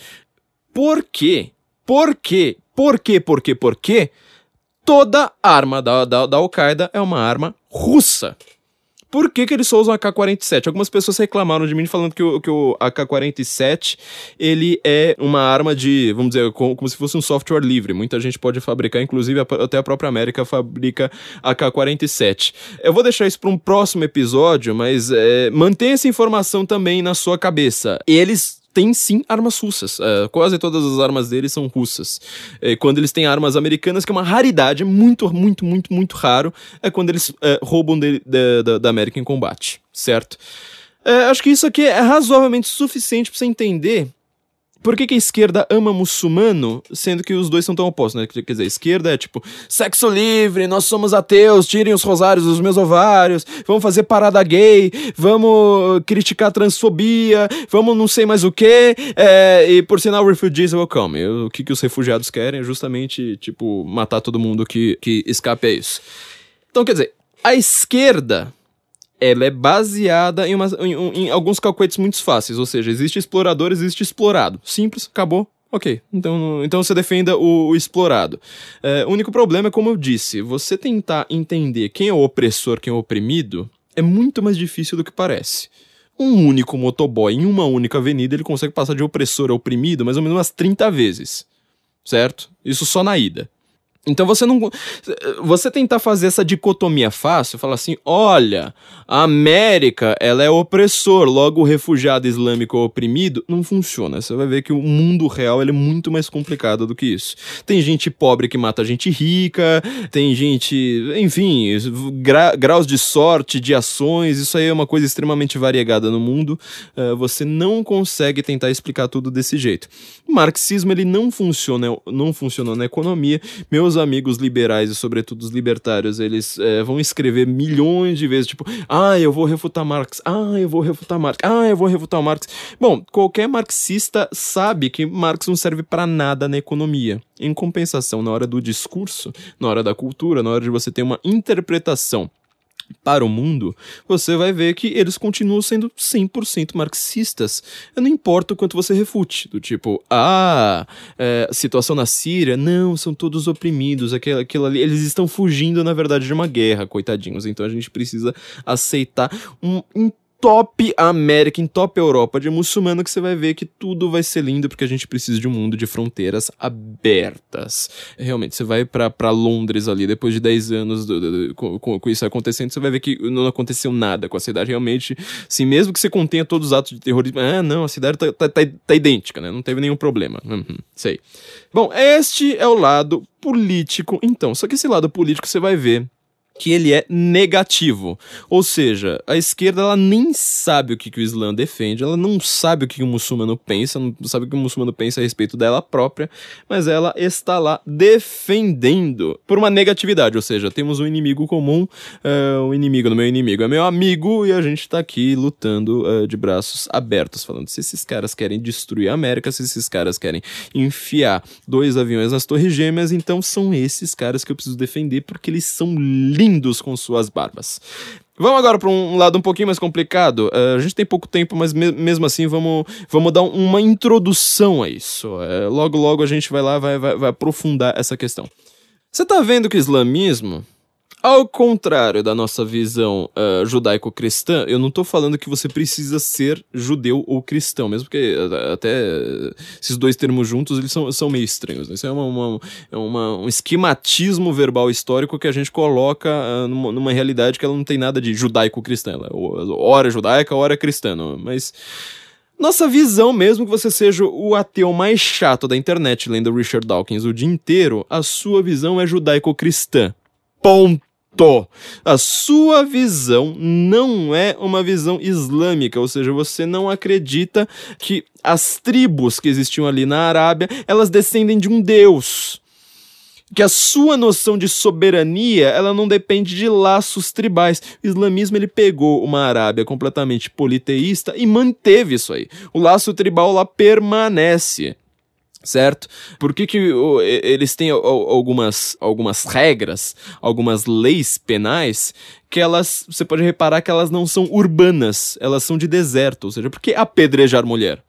por quê? Por quê? Por quê? Por quê? Por quê? Toda arma da, da, da Al-Qaeda é uma arma russa. Por que, que eles só usam AK-47? Algumas pessoas reclamaram de mim falando que o, que o AK-47 ele é uma arma de, vamos dizer, como, como, se fosse um software livre. Muita gente pode fabricar, inclusive até a própria América fabrica AK-47. Eu vou deixar isso para um próximo episódio, mas é, mantenha essa informação também na sua cabeça. Eles tem sim armas russas. Uh, quase todas as armas deles são russas. Uh, quando eles têm armas americanas, que é uma raridade, é muito, muito, muito, muito raro, é quando eles uh, roubam de, de, de, da América em combate, certo? É, acho que isso aqui é razoavelmente suficiente para você entender por que, que, a esquerda ama muçulmano, sendo que os dois são tão opostos, né? Quer dizer, a esquerda é tipo, sexo livre, nós somos ateus, tirem os rosários dos meus ovários, vamos fazer parada gay, vamos criticar transfobia, vamos não sei mais o que, é, e por sinal, refugees welcome. O que, que os refugiados querem é justamente, tipo, matar todo mundo que, que escape a isso. Então, quer dizer, a esquerda ela é baseada em, uma, em, em, alguns calculetes muito fáceis, ou seja, existe explorador, existe explorado. Simples, acabou, Ok, então, então você defenda o, o explorado. É, o único problema é, como eu disse, você tentar entender quem é o opressor, quem é o oprimido, é muito mais difícil do que parece. Um único motoboy em uma única avenida, ele consegue passar de opressor a oprimido mais ou menos umas 30 vezes. Certo? Isso só na ida. Então você não. Você tentar fazer essa dicotomia fácil, falar assim: olha, a América ela é opressor, logo o refugiado islâmico é oprimido, não funciona. Você vai ver que o mundo real ele é muito mais complicado do que isso. Tem gente pobre que mata gente rica, tem gente. Enfim, gra, graus de sorte, de ações, isso aí é uma coisa extremamente variegada no mundo. Uh, você não consegue tentar explicar tudo desse jeito. O marxismo ele não funciona, não funciona na economia. Meus meus amigos liberais e, sobretudo, os libertários, eles é, vão escrever milhões de vezes, tipo, ah, eu vou refutar Marx, ah, eu vou refutar Marx, ah, eu vou refutar Marx. Bom, qualquer marxista sabe que Marx não serve para nada na economia. Em compensação, na hora do discurso, na hora da cultura, na hora de você ter uma interpretação para o mundo, você vai ver que eles continuam sendo 100% marxistas. Não importa o quanto você refute, do tipo, ah, é, situação na Síria, não, são todos oprimidos, aquilo, aquilo ali, eles estão fugindo, na verdade, de uma guerra, coitadinhos. Então a gente precisa aceitar um, um top América, em top Europa de muçulmano que você vai ver que tudo vai ser lindo porque a gente precisa de um mundo de fronteiras abertas. Realmente, você vai para Londres ali, depois de 10 anos do, do, do, com, com, isso acontecendo, você vai ver que não aconteceu nada com a cidade. Realmente, assim, mesmo que você contenha todos os atos de terrorismo, ah, não, a cidade tá, tá, tá, tá idêntica, né? Não teve nenhum problema. Uhum, sei. Bom, este é o lado político, então. Só que esse lado político você vai ver que ele é negativo. Ou seja, a esquerda ela nem sabe o que, que o Islã defende, ela não sabe o que o muçulmano pensa, não sabe o que o muçulmano pensa a respeito dela própria, mas ela está lá defendendo por uma negatividade. Ou seja, temos um inimigo comum, uh, o inimigo do meu inimigo é meu amigo, e a gente está aqui lutando uh, de braços abertos, falando se esses caras querem destruir a América, se esses caras querem enfiar dois aviões nas torres gêmeas, então são esses caras que eu preciso defender porque eles são lindos lindos com suas barbas. Vamos agora para um lado um pouquinho mais complicado. Uh, a gente tem pouco tempo, mas me mesmo assim vamos, vamos dar uma introdução a isso. Uh, logo, logo a gente vai lá, vai, vai, vai aprofundar essa questão. Você está vendo que o islamismo ao contrário da nossa visão uh, judaico-cristã, eu não estou falando que você precisa ser judeu ou cristão, mesmo porque uh, até esses dois termos juntos eles são, são meio estranhos. Né? Isso é, uma, uma, é uma, um esquematismo verbal histórico que a gente coloca uh, numa, numa, realidade que ela não tem nada de judaico-cristã. Ela é hora judaica, hora cristã. Mas nossa visão, mesmo que você seja o ateu mais chato da internet, lendo Richard Dawkins o dia inteiro, a sua visão é judaico-cristã. Ponto a sua visão não é uma visão islâmica, ou seja, você não acredita que as tribos que existiam ali na Arábia, elas descendem de um deus. Que a sua noção de soberania, ela não depende de laços tribais. O islamismo ele pegou uma Arábia completamente politeísta e manteve isso aí. O laço tribal lá permanece certo? Por que, que eles têm algumas, algumas regras, algumas leis penais que elas, você pode reparar que elas não são urbanas, elas são de deserto, ou seja, por que apedrejar mulher?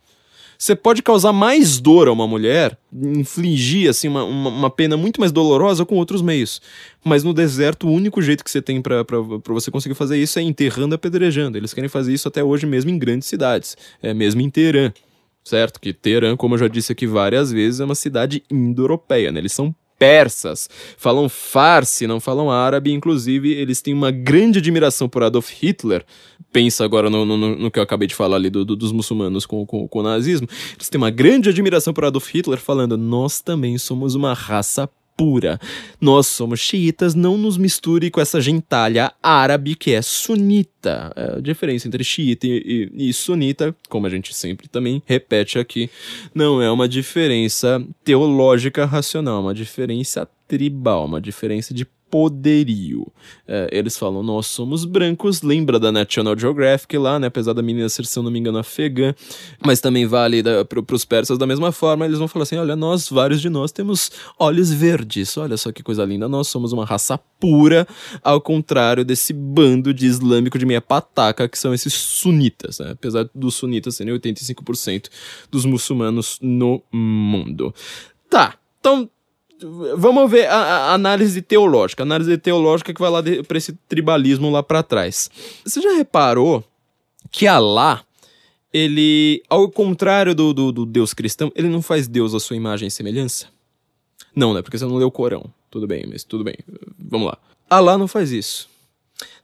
Você pode causar mais dor a uma mulher, infligir assim uma, uma, uma, pena muito mais dolorosa com outros meios. Mas no deserto, o único jeito que você tem para você conseguir fazer isso é enterrando apedrejando. Eles querem fazer isso até hoje mesmo em grandes cidades, é mesmo em Teherã certo? Que Teherã, como eu já disse aqui várias vezes, é uma cidade indo-europeia, né? Eles são persas, falam farsi, não falam árabe, inclusive eles têm uma grande admiração por Adolf Hitler. Pensa agora no, no, no que eu acabei de falar ali do, do, dos muçulmanos com, com, com o nazismo. Eles têm uma grande admiração por Adolf Hitler, falando: nós também somos uma raça pura. Nós somos xiitas, não nos misture com essa gentalha árabe que é sunita. É a diferença entre xiita e, e, e, sunita, como a gente sempre também repete aqui, não é uma diferença teológica racional, é uma diferença tribal, uma diferença de poderio. É, eles falam, nós somos brancos, lembra da National Geographic lá, né? Apesar da menina ser, se eu não me engano, afegã, mas também vale para os persas da mesma forma. Eles vão falar assim: olha, nós, vários de nós, temos olhos verdes, olha só que coisa linda, nós somos uma raça pura, ao contrário desse bando de islâmico de meia pataca que são esses sunitas, né? Apesar dos sunitas serem 85% dos muçulmanos no mundo. Tá, então vamos ver a, a, análise teológica. A análise teológica que vai lá para esse tribalismo lá para trás. Você já reparou que Alá, ele, ao contrário do, do, do, Deus cristão, ele não faz Deus à sua imagem e semelhança? Não, né? Porque você não leu o Corão. Tudo bem, mas tudo bem. Vamos lá. Alá não faz isso.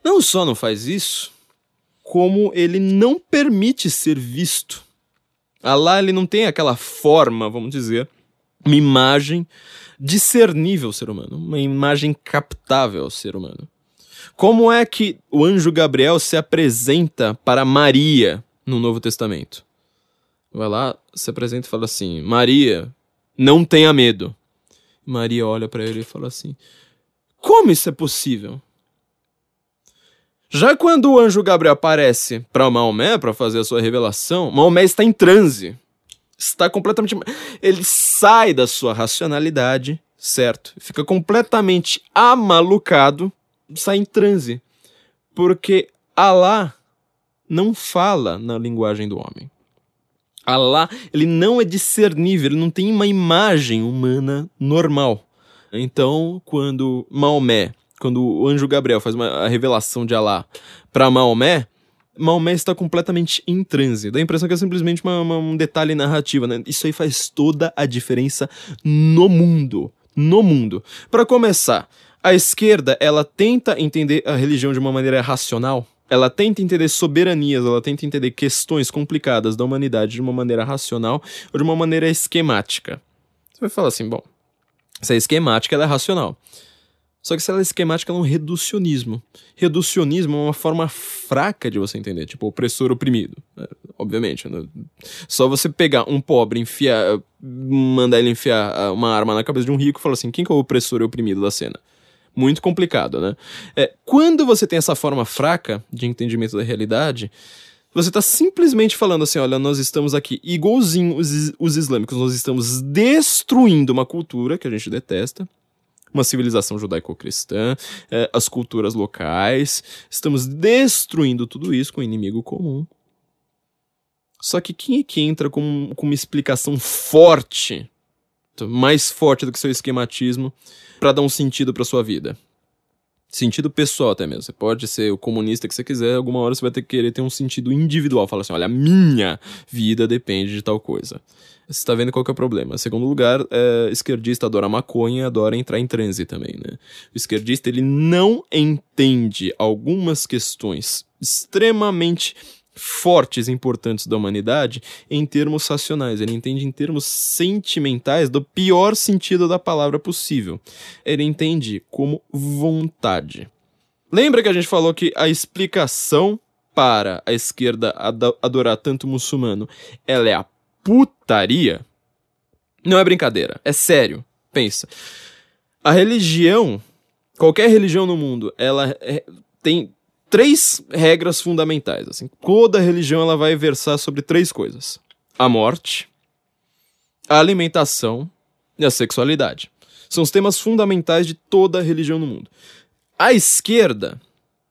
Não só não faz isso, como ele não permite ser visto. Alá, ele não tem aquela forma, vamos dizer, uma imagem discernível ao ser humano, uma imagem captável ao ser humano. Como é que o anjo Gabriel se apresenta para Maria no Novo Testamento? Vai lá, se apresenta e fala assim: Maria, não tenha medo. Maria olha para ele e fala assim: Como isso é possível? Já quando o anjo Gabriel aparece para Maomé para fazer a sua revelação, Maomé está em transe está completamente. Ele sai da sua racionalidade, certo? Fica completamente amalucado, sai em transe. Porque Alá não fala na linguagem do homem. Alá, ele não é discernível, ele não tem uma imagem humana normal. Então, quando Maomé, quando o anjo Gabriel faz uma, a revelação de Alá para Maomé, Maomé está completamente em transe. Dá a impressão que é simplesmente uma, uma, um detalhe narrativo, né? Isso aí faz toda a diferença no mundo. No mundo. Para começar, a esquerda, ela tenta entender a religião de uma maneira racional. Ela tenta entender soberanias, ela tenta entender questões complicadas da humanidade de uma maneira racional ou de uma maneira esquemática. Você vai falar assim, bom, se é esquemática, ela é racional. Só que é esquemática, é um reducionismo. Reducionismo é uma forma fraca de você entender, tipo, opressor oprimido. Né? Obviamente. Né? Só você pegar um pobre, enfiar, mandar ele enfiar ah, uma arma na cabeça de um rico e falar assim: quem que é o opressor e oprimido da cena? Muito complicado, né? É, quando você tem essa forma fraca de entendimento da realidade, você está simplesmente falando assim: olha, nós estamos aqui, igualzinho os, os islâmicos, nós estamos destruindo uma cultura que a gente detesta uma civilização judaico-cristã, é, as culturas locais. Estamos destruindo tudo isso com um inimigo comum. Só que quem é que entra com, com uma explicação forte, mais forte do que seu esquematismo, para dar um sentido para sua vida? Sentido pessoal até mesmo. Você pode ser o comunista que você quiser, alguma hora você vai ter que querer ter um sentido individual. Fala assim: olha, a minha vida depende de tal coisa. Você está vendo qual que é o problema. Segundo lugar, é, esquerdista adora maconha, adora entrar em transe também, né? O esquerdista, ele não entende algumas questões extremamente fortes e importantes da humanidade em termos racionais. Ele entende em termos sentimentais do pior sentido da palavra possível. Ele entende como vontade. Lembra que a gente falou que a explicação para a esquerda adorar tanto muçulmano, ela é a putaria, não é brincadeira, é sério. Pensa. A religião, qualquer religião no mundo, ela é, tem três regras fundamentais. Assim, toda religião ela vai versar sobre três coisas: a morte, a alimentação e a sexualidade. São os temas fundamentais de toda religião no mundo. A esquerda,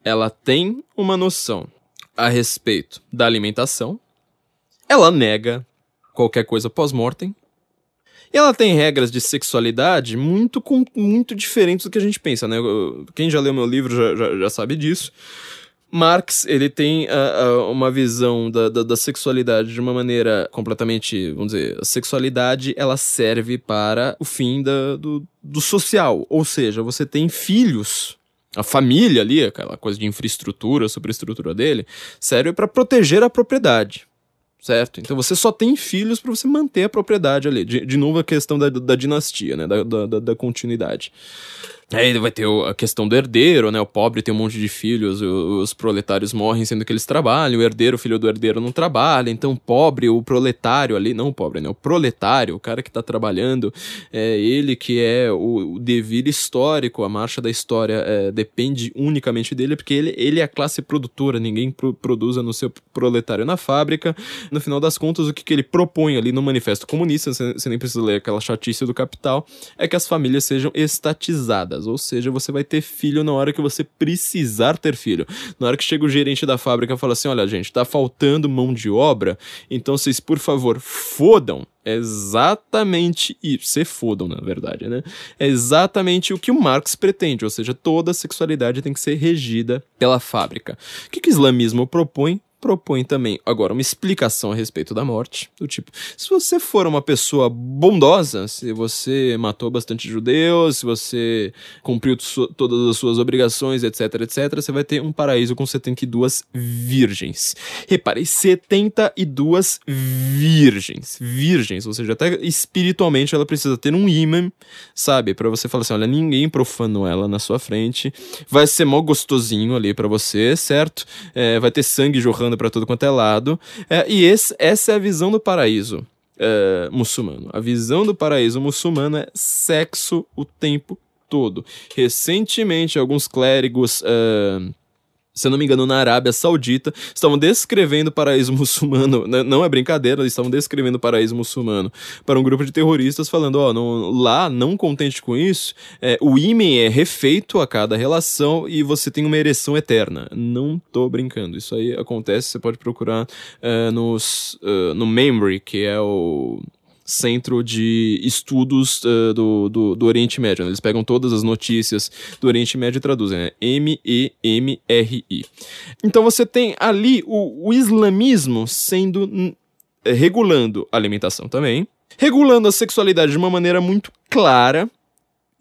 ela tem uma noção a respeito da alimentação. Ela nega qualquer coisa pós-mortem. E ela tem regras de sexualidade muito, muito diferentes do que a gente pensa, né? Quem já leu meu livro já, já, já sabe disso. Marx, ele tem uma visão da, da, da, sexualidade de uma maneira completamente, vamos dizer, a sexualidade, ela serve para o fim da, do, do social. Ou seja, você tem filhos, a família ali, aquela coisa de infraestrutura, superestrutura dele, serve para proteger a propriedade certo? Então você só tem filhos para você manter a propriedade ali. De, de novo a questão da, da dinastia, né? Da, da, da, continuidade. Aí vai ter a questão do herdeiro, né? O pobre tem um monte de filhos, os proletários morrem sendo que eles trabalham, o herdeiro, o filho do herdeiro não trabalha, então o pobre, o proletário ali, não o pobre, né? O proletário, o cara que tá trabalhando, é ele que é o, o devir histórico, a marcha da história é, depende unicamente dele, porque ele, ele é a classe produtora, ninguém pro, produz no seu proletário na fábrica. No final das contas, o que, que ele propõe ali no Manifesto Comunista, você nem precisa ler aquela chatice do Capital, é que as famílias sejam estatizadas ou seja, você vai ter filho na hora que você precisar ter filho. Na hora que chega o gerente da fábrica e fala assim: olha, gente, tá faltando mão de obra, então vocês, por favor, fodam. É exatamente isso. Se fodam, na verdade, né? É exatamente o que o Marx pretende, ou seja, toda sexualidade tem que ser regida pela fábrica. O que, que o islamismo propõe? Propõe também agora uma explicação a respeito da morte, do tipo, se você for uma pessoa bondosa, se você matou bastante judeus, se você cumpriu todas as suas obrigações, etc, etc, você vai ter um paraíso com 72 virgens. Repare, 72 virgens, virgens, ou seja, até espiritualmente ela precisa ter um imã, sabe, para você falar assim, olha, ninguém profanou ela na sua frente, vai ser mó gostosinho ali para você, certo? É, vai ter sangue jorrando para tudo quanto é lado. É, e esse, essa é a visão do paraíso é, muçulmano. A visão do paraíso muçulmano é sexo o tempo todo. Recentemente, alguns clérigos. Uh, se não me engano, na Arábia Saudita, estavam descrevendo o paraíso muçulmano, né, não é brincadeira, eles estavam descrevendo o paraíso muçulmano para um grupo de terroristas, falando, ó, oh, lá, não contente com isso, é, o ímen é refeito a cada relação e você tem uma ereção eterna. Não tô brincando, isso aí acontece, você pode procurar uh, nos, uh, no Memory, que é o centro de estudos uh, do, do, do, Oriente Médio. Né? Eles pegam todas as notícias do Oriente Médio e traduzem, né? M-E-M-R-I. Então você tem ali o, o islamismo sendo eh, regulando a alimentação também, regulando a sexualidade de uma maneira muito clara,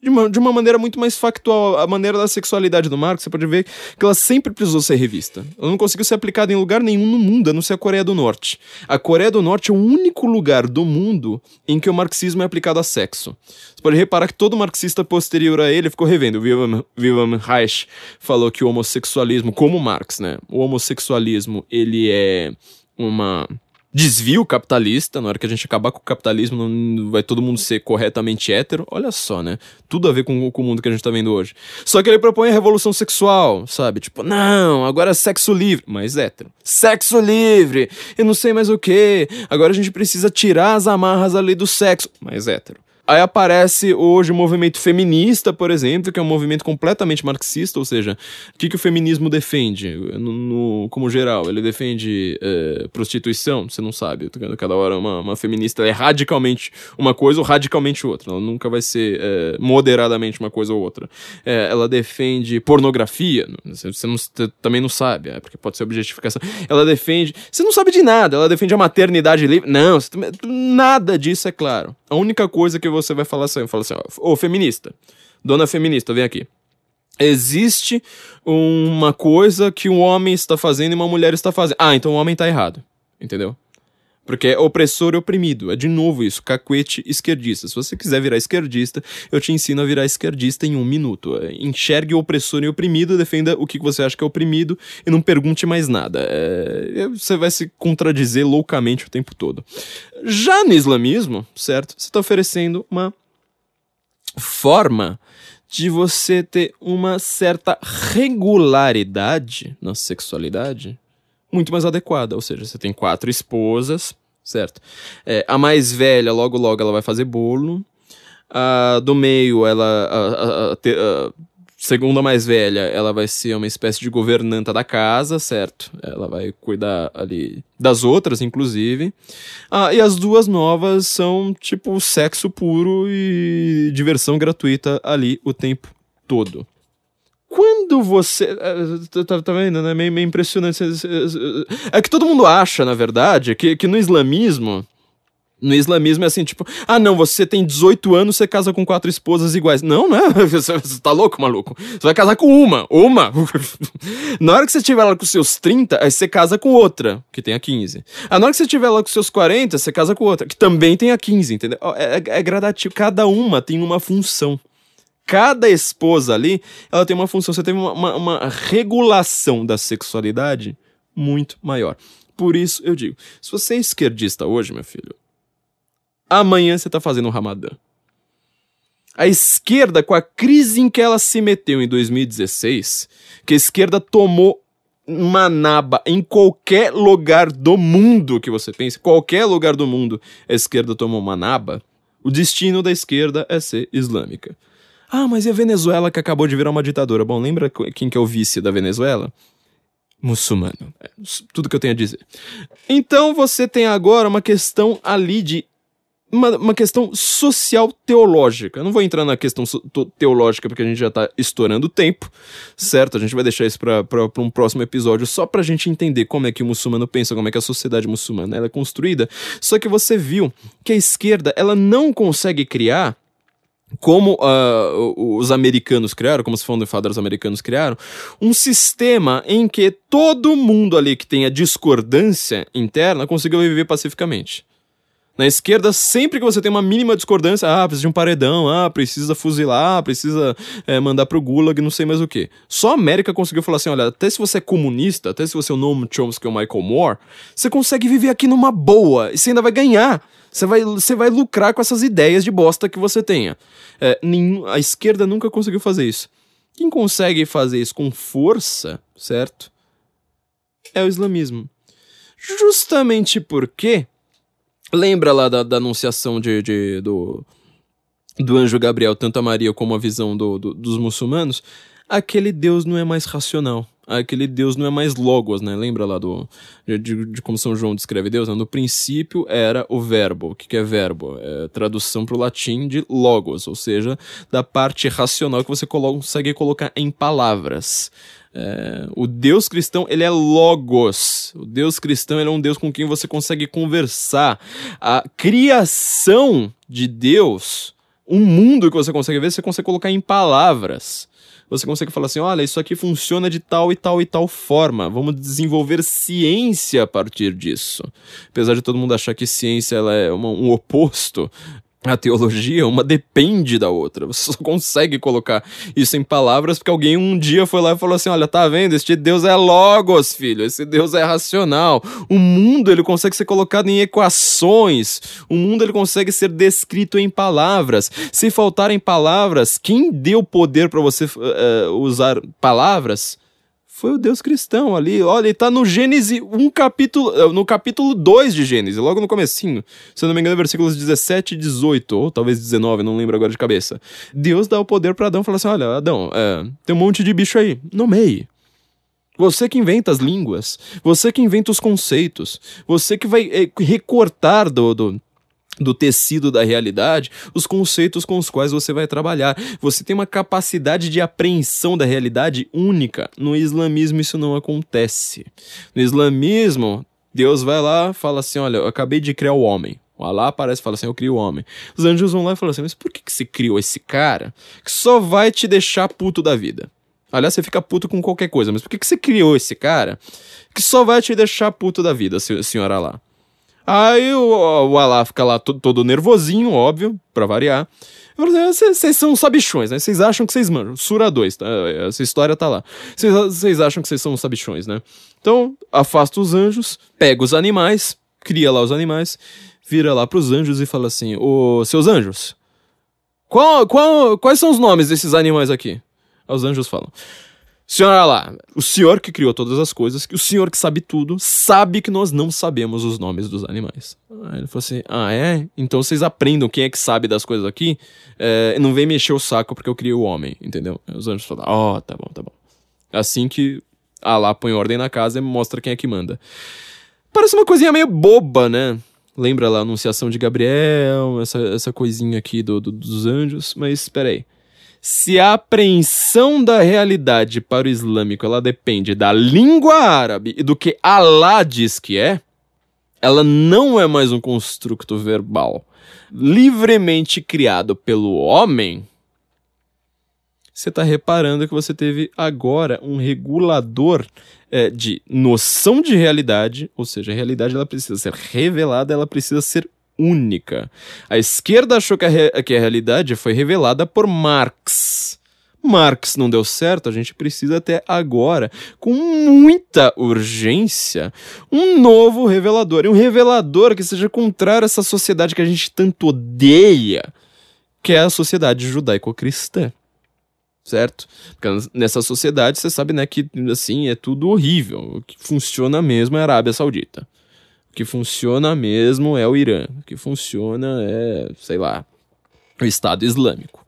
de uma, de uma maneira muito mais factual. A maneira da sexualidade do Marx, você pode ver que ela sempre precisou ser revista. Ela não conseguiu ser aplicada em lugar nenhum no mundo, a não ser a Coreia do Norte. A Coreia do Norte é o único lugar do mundo em que o marxismo é aplicado a sexo. Você pode reparar que todo marxista posterior a ele ficou revendo. O Wilhelm, Wilhelm Reich falou que o homossexualismo, como Marx, né? O homossexualismo, ele é uma desvio capitalista, na hora que a gente acabar com o capitalismo, não vai todo mundo ser corretamente hétero. Olha só, né? Tudo a ver com, com o mundo que a gente tá vendo hoje. Só que ele propõe a revolução sexual, sabe? Tipo, não, agora é sexo livre, mas hétero. Sexo livre! Eu não sei mais o que. Agora a gente precisa tirar as amarras ali do sexo, mas hétero. Aí aparece hoje o movimento feminista, por exemplo, que é um movimento completamente marxista, ou seja, o que, que o feminismo defende, no, no como geral? Ele defende é, prostituição? Você não sabe. Cada hora uma, uma feminista é radicalmente uma coisa ou radicalmente outra. Ela nunca vai ser é, moderadamente uma coisa ou outra. É, ela defende pornografia? Você, não, você também não sabe, é, porque pode ser objetificação. Ela defende. Você não sabe de nada. Ela defende a maternidade livre? Não, você, nada disso é claro. A única coisa que você vai falar assim, fala assim, ó, ô feminista, dona feminista, vem aqui. Existe uma coisa que um homem está fazendo e uma mulher está fazendo. Ah, então o homem está errado. Entendeu? Porque é opressor e oprimido. É de novo isso, cacuete esquerdista. Se você quiser virar esquerdista, eu te ensino a virar esquerdista em um minuto. Enxergue o opressor e oprimido, defenda o que você acha que é oprimido e não pergunte mais nada. É... Você vai se contradizer loucamente o tempo todo. Já no islamismo, certo? Você está oferecendo uma forma de você ter uma certa regularidade na sexualidade muito mais adequada. Ou seja, você tem quatro esposas, certo? É, a mais velha, logo logo, ela vai fazer bolo. A do meio, ela. A, a, a, segunda mais velha, ela vai ser uma espécie de governanta da casa, certo? Ela vai cuidar ali das outras, inclusive. Ah, e as duas novas são tipo sexo puro e diversão gratuita ali o tempo todo quando você. É, tá, tá vendo, né? Meio, meio impressionante. É que todo mundo acha, na verdade, que, que no islamismo. No islamismo é assim, tipo, ah, não, você tem 18 anos, você casa com quatro esposas iguais. Não, não é. Você, você tá louco, maluco? Você vai casar com uma, uma. na hora que você estiver lá com seus 30, aí você casa com outra, que tem a 15. Ah, na hora que você estiver lá com seus 40, você casa com outra, que também tem a 15, entendeu? É, é, é gradativo. Cada uma tem uma função. Cada esposa ali, ela tem uma função, você teve uma, uma, uma regulação da sexualidade muito maior. Por isso eu digo, se você é esquerdista hoje, meu filho, amanhã você tá fazendo o Ramadã. A esquerda, com a crise em que ela se meteu em 2016, que a esquerda tomou uma naba em qualquer lugar do mundo que você pense, qualquer lugar do mundo, a esquerda tomou uma naba, o destino da esquerda é ser islâmica. Ah, mas e a Venezuela que acabou de virar uma ditadura? Bom, lembra quem que é o vice da Venezuela? Muçulmano. É, tudo que eu tenho a dizer. Então você tem agora uma questão ali de uma, uma questão social teológica. Eu não vou entrar na questão teológica porque a gente já está estourando o tempo, certo? A gente vai deixar isso para um próximo episódio só para a gente entender como é que o muçulmano pensa, como é que a sociedade muçulmana é construída. Só que você viu que a esquerda ela não consegue criar como uh, os americanos criaram, como os founding americanos criaram, um sistema em que todo mundo ali que tenha discordância interna conseguiu viver pacificamente. Na esquerda, sempre que você tem uma mínima discordância, ah, precisa de um paredão, ah, precisa fuzilar, precisa é, mandar pro gulag, não sei mais o que. Só a América conseguiu falar assim, olha, até se você é comunista, até se você é o Noam Chomsky ou Michael Moore, você consegue viver aqui numa boa, e você ainda vai ganhar. Você vai, você vai lucrar com essas ideias de bosta que você tenha. É, nenhum, a esquerda nunca conseguiu fazer isso. Quem consegue fazer isso com força, certo? É o islamismo. Justamente porque Lembra lá da, da anunciação de, de, do, do anjo Gabriel, tanto a Maria como a visão do, do, dos muçulmanos? Aquele Deus não é mais racional. Aquele Deus não é mais logos, né? Lembra lá do, de, de como São João descreve Deus? Né? No princípio era o verbo. O que, que é verbo? É tradução para o latim de logos, ou seja, da parte racional que você consegue colocar em palavras. É, o Deus cristão, ele é logos. O Deus cristão, ele é um Deus com quem você consegue conversar. A criação de Deus, um mundo que você consegue ver, você consegue colocar em palavras. Você consegue falar assim: olha, isso aqui funciona de tal e tal e tal forma. Vamos desenvolver ciência a partir disso. Apesar de todo mundo achar que ciência ela é uma, um oposto a teologia, uma depende da outra. Você só consegue colocar isso em palavras porque alguém um dia foi lá e falou assim: olha, tá vendo? Este Deus é logos, filho. Esse Deus é racional. O mundo ele consegue ser colocado em equações. O mundo ele consegue ser descrito em palavras. Se faltarem palavras, quem deu poder para você uh, usar palavras? Foi o Deus cristão ali. Olha, ele tá no Gênesis, um capítulo, eh, no capítulo 2 de Gênesis, logo no comecinho. Se eu não me engano, versículos 17 e 18, ou talvez 19, não lembro agora de cabeça. Deus dá o poder para Adão e fala assim: olha, Adão, é, tem um monte de bicho aí, nomeie. Você que inventa as línguas, você que inventa os conceitos, você que vai é, recortar do, do do tecido da realidade, os conceitos com os quais você vai trabalhar. Você tem uma capacidade de apreensão da realidade única. No islamismo isso não acontece. No islamismo, Deus vai lá, fala assim: "Olha, eu acabei de criar o homem". O Alá aparece e fala assim: Eu crio o homem. Os anjos vão lá e falam assim: Mas por que, que você criou esse cara que só vai te deixar puto da vida? Aliás, você fica puto com qualquer coisa, mas por que, que você criou esse cara que só vai te deixar puto da vida, senhora lá? Aí o, o Alá fica lá todo, todo nervosinho, óbvio, pra variar. Vocês ah, são sabichões, né? Vocês acham que vocês manjam. Sura 2, tá? Essa história tá lá. Vocês acham que vocês são sabichões, né? Então, afasta os anjos, pega os animais, cria lá os animais, vira lá pros anjos e fala assim: Ô, seus anjos, qual, qual, quais são os nomes desses animais aqui? Os anjos falam: Senhora lá, o senhor que criou todas as coisas, o senhor que sabe tudo, sabe que nós não sabemos os nomes dos animais. Aí ele falou assim: Ah, é? Então vocês aprendam quem é que sabe das coisas aqui, é, não vem mexer o saco porque eu criei o homem, entendeu? Os anjos falaram: Ó, oh, tá bom, tá bom. Assim que Allah põe ordem na casa e mostra quem é que manda. Parece uma coisinha meio boba, né? Lembra lá a anunciação de Gabriel, essa, essa coisinha aqui do, do dos anjos, mas peraí. aí se a apreensão da realidade para o islâmico ela depende da língua árabe e do que Allah diz que é, ela não é mais um construto verbal livremente criado pelo homem. Você está reparando que você teve agora um regulador é, de noção de realidade, ou seja, a realidade ela precisa ser revelada, ela precisa ser única. A esquerda achou que a, re que a realidade foi revelada por Marx. Marx não deu certo, a gente precisa até agora, com muita urgência, um novo revelador. E um revelador que seja contrário a essa sociedade que a gente tanto odeia, que é a sociedade judaico-cristã certo? Porque nessa sociedade você sabe, né, que assim é tudo horrível. O que funciona mesmo é a Arábia Saudita. O que funciona mesmo é o Irã. O que funciona é, sei lá, o Estado Islâmico.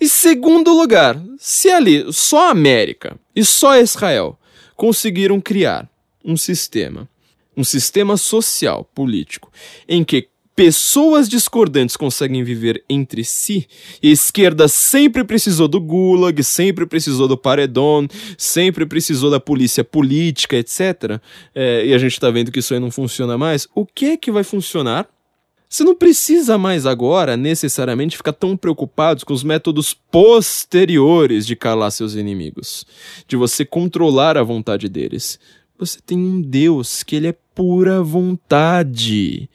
E segundo lugar, se ali só a América e só Israel conseguiram criar um sistema, um sistema social, político, em que pessoas discordantes conseguem viver entre si, e a esquerda sempre precisou do Gulag, sempre precisou do Paredon, sempre precisou da polícia política, etc. É, e a gente tá vendo que isso aí não funciona mais. O que é que vai funcionar? Você não precisa mais agora necessariamente ficar tão preocupado com os métodos posteriores de calar seus inimigos, de você controlar a vontade deles. Você tem um Deus que ele é pura vontade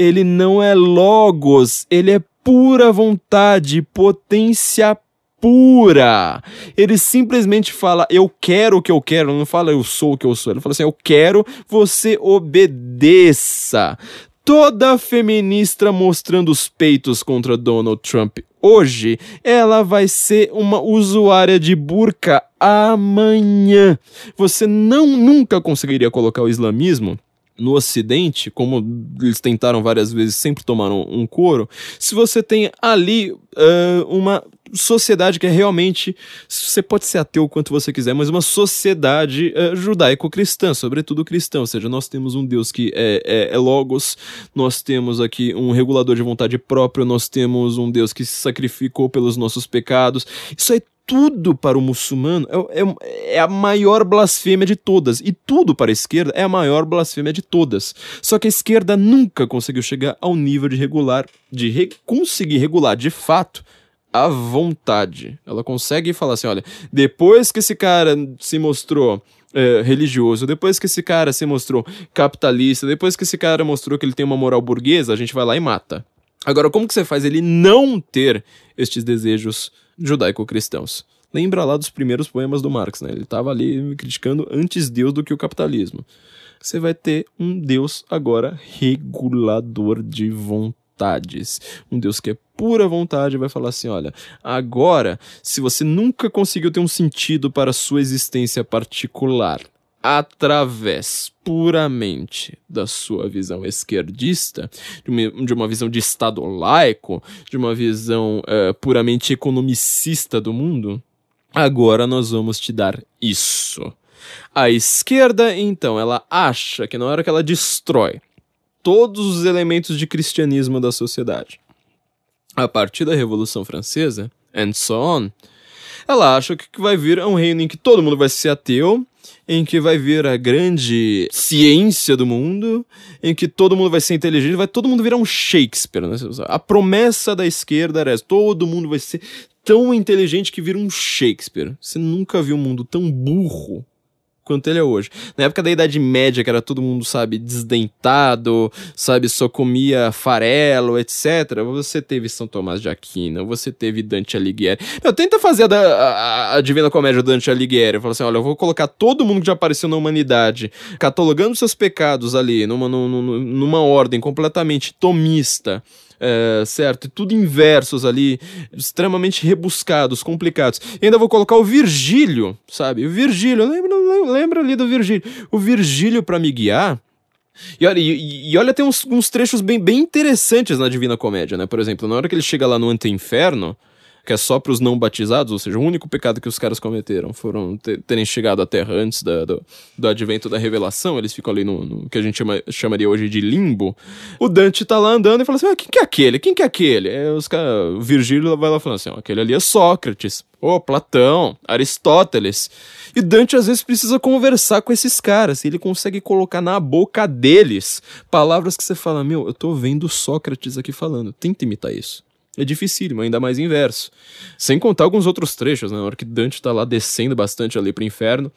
ele não é logos, ele é pura vontade, potência pura. Ele simplesmente fala, eu quero o que eu quero, não fala eu sou o que eu sou. Ele fala assim, eu quero, você obedeça. Toda feminista mostrando os peitos contra Donald Trump hoje, ela vai ser uma usuária de burca amanhã. Você não nunca conseguiria colocar o islamismo no Ocidente, como eles tentaram várias vezes, sempre tomaram um couro, se você tem ali uh, uma sociedade que é realmente. Você pode ser ateu quanto você quiser, mas uma sociedade uh, judaico-cristã, sobretudo cristã. Ou seja, nós temos um Deus que é, é, é, Logos, nós temos aqui um regulador de vontade própria, nós temos um Deus que se sacrificou pelos nossos pecados. Isso é tudo para o muçulmano é, é, é, a maior blasfêmia de todas. E tudo para a esquerda é a maior blasfêmia de todas. Só que a esquerda nunca conseguiu chegar ao nível de regular, de re conseguir regular de fato a vontade. Ela consegue falar assim: olha, depois que esse cara se mostrou. É, religioso, depois que esse cara se mostrou capitalista, depois que esse cara mostrou que ele tem uma moral burguesa, a gente vai lá e mata. Agora, como que você faz ele não ter estes desejos judaico-cristãos. Lembra lá dos primeiros poemas do Marx, né? Ele estava ali criticando antes Deus do que o capitalismo. Você vai ter um Deus agora regulador de vontades. Um Deus que é pura vontade vai falar assim: olha, agora, se você nunca conseguiu ter um sentido para a sua existência particular, através puramente da sua visão esquerdista, de uma, de uma visão de Estado laico, de uma visão uh, puramente economicista do mundo, agora nós vamos te dar isso. A esquerda, então, ela acha que na hora que ela destrói todos os elementos de cristianismo da sociedade, a partir da Revolução Francesa, and so on, ela acha que vai vir um reino em que todo mundo vai ser ateu, em que vai vir a grande ciência do mundo, em que todo mundo vai ser inteligente, vai todo mundo virar um Shakespeare. Né? A promessa da esquerda era essa: todo mundo vai ser tão inteligente que vira um Shakespeare. Você nunca viu um mundo tão burro quanto ele é hoje. Na época da Idade Média, que era todo mundo, sabe, desdentado, sabe, só comia farelo, etc. Você teve São Tomás de Aquino, você teve Dante Alighieri. Meu, tenta fazer a, a, a Divina Comédia Dante Alighieri. Fala assim, olha, eu vou colocar todo mundo que já apareceu na humanidade, catalogando seus pecados ali, numa, numa, numa ordem completamente tomista é, certo? Tudo em versos ali, extremamente rebuscados, complicados. E ainda vou colocar o Virgílio, sabe? O Virgílio, lembra, lembra ali do Virgílio. O Virgílio para me guiar. E olha, e, e olha tem uns, uns, trechos bem, bem interessantes na Divina Comédia, né? Por exemplo, na hora que ele chega lá no Ante-Inferno, que é só para os não batizados, ou seja, o único pecado que os caras cometeram foram terem chegado à Terra antes da, do, do advento da revelação, eles ficam ali no, no que a gente chama, chamaria hoje de limbo. O Dante tá lá andando e fala assim: ah, quem que é aquele? Quem que é aquele? É, os cara, o Virgílio vai lá falando assim: aquele ali é Sócrates, ô, oh, Platão, Aristóteles. E Dante às vezes precisa conversar com esses caras, e ele consegue colocar na boca deles palavras que você fala: meu, eu tô vendo Sócrates aqui falando, tenta imitar isso é dificílimo, ainda mais inverso. Sem contar alguns outros trechos, né? Na hora que Dante tá lá descendo bastante ali pro inferno.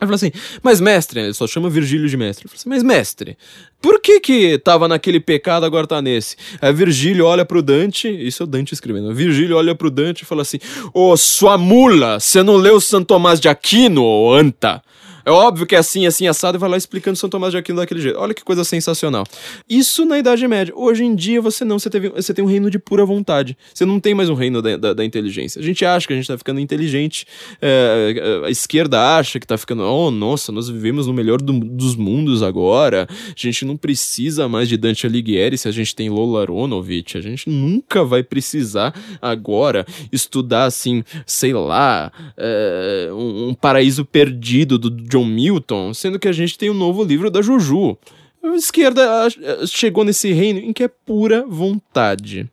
Aí fala assim, mas mestre, ele só chama Virgílio de mestre. Assim, mas mestre, por que que tava naquele pecado, agora tá nesse? Aí Virgílio olha pro Dante, isso é o Dante escrevendo, Virgílio olha pro Dante e fala assim, ô oh, sua mula, você não leu Santo Tomás de Aquino, anta? É óbvio que é assim, assim, assado, e vai lá explicando São Tomás de Aquino daquele jeito. Olha que coisa sensacional. Isso na Idade Média. Hoje em dia você não, você, teve, você tem um reino de pura vontade. Você não tem mais um reino da, da, da inteligência. A gente acha que a gente tá ficando inteligente, é, a esquerda acha que tá ficando, oh, nossa, nós vivemos no melhor do, dos mundos agora, a gente não precisa mais de Dante Alighieri se a gente tem Lola Aronovich, a gente nunca vai precisar agora estudar, assim, sei lá, é, um, um paraíso perdido do John Milton, sendo que a gente tem um novo livro da Juju. A esquerda chegou nesse reino em que é pura vontade.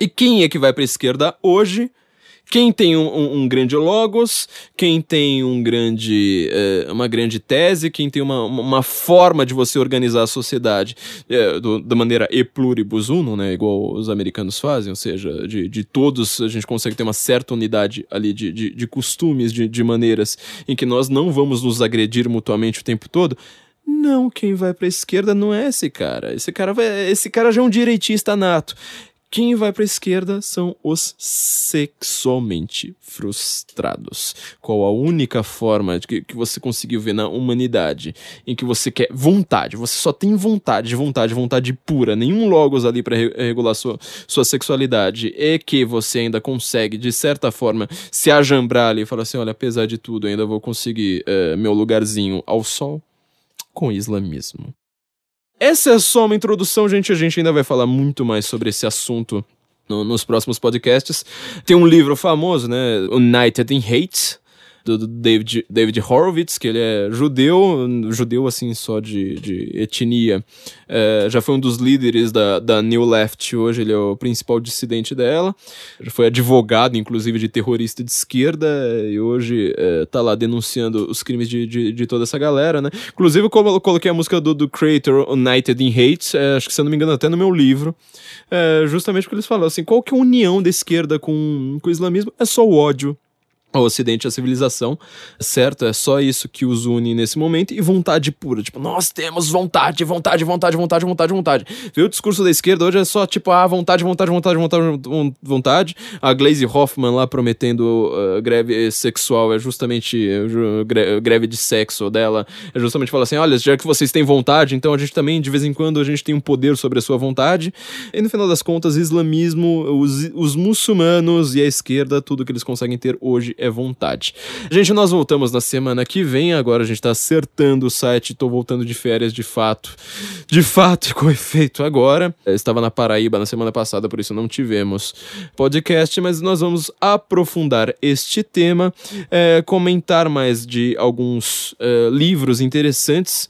E quem é que vai para a esquerda hoje? Quem tem um, um, um, grande logos, quem tem um grande, é, uma grande tese, quem tem uma, uma forma de você organizar a sociedade é, do, da maneira e pluribus unum, né, igual os americanos fazem, ou seja, de, de todos a gente consegue ter uma certa unidade ali de, de, de costumes, de, de maneiras em que nós não vamos nos agredir mutuamente o tempo todo, não, quem vai para a esquerda não é esse cara. Esse cara vai, esse cara já é um direitista nato. Quem vai para a esquerda são os sexualmente frustrados. Qual a única forma de que, que você conseguiu ver na humanidade em que você quer vontade, você só tem vontade, vontade, vontade pura, nenhum logos ali para re regular sua, sua sexualidade, e que você ainda consegue, de certa forma, se ajambrar ali e falar assim: olha, apesar de tudo, ainda vou conseguir uh, meu lugarzinho ao sol com o islamismo. Essa é só uma introdução, gente. A gente ainda vai falar muito mais sobre esse assunto no, nos próximos podcasts. Tem um livro famoso, né? United in Hate, do, David, David Horowitz, que ele é judeu, judeu assim só de, de etnia. É, já foi um dos líderes da, da New Left, hoje ele é o principal dissidente dela. Já foi advogado, inclusive, de terrorista de esquerda, e hoje é, tá lá denunciando os crimes de, de, de, toda essa galera, né? Inclusive, eu coloquei a música do, do Creator, United in Hate, é, acho que se eu não me engano, até no meu livro, é, justamente porque eles falam assim: qual que é a união da esquerda com, com o islamismo? É só o ódio ao Ocidente, a civilização, certo? É só isso que os une nesse momento e vontade pura. Tipo, nós temos vontade, vontade, vontade, vontade, vontade, vontade. Viu o discurso da esquerda hoje é só tipo, ah, vontade, vontade, vontade, vontade, vontade. A Glaze Hoffman lá prometendo uh, greve sexual é justamente uh, greve de sexo dela. É justamente falar assim: olha, já que vocês têm vontade, então a gente também, de vez em quando, a gente tem um poder sobre a sua vontade. E no final das contas, islamismo, os, os muçulmanos e a esquerda, tudo que eles conseguem ter hoje é vontade. Gente, nós voltamos na semana que vem. Agora a gente tá acertando o site. Tô voltando de férias de fato. De fato, com efeito agora. Eu estava na Paraíba na semana passada, por isso não tivemos podcast, mas nós vamos aprofundar este tema, é, comentar mais de alguns é, livros interessantes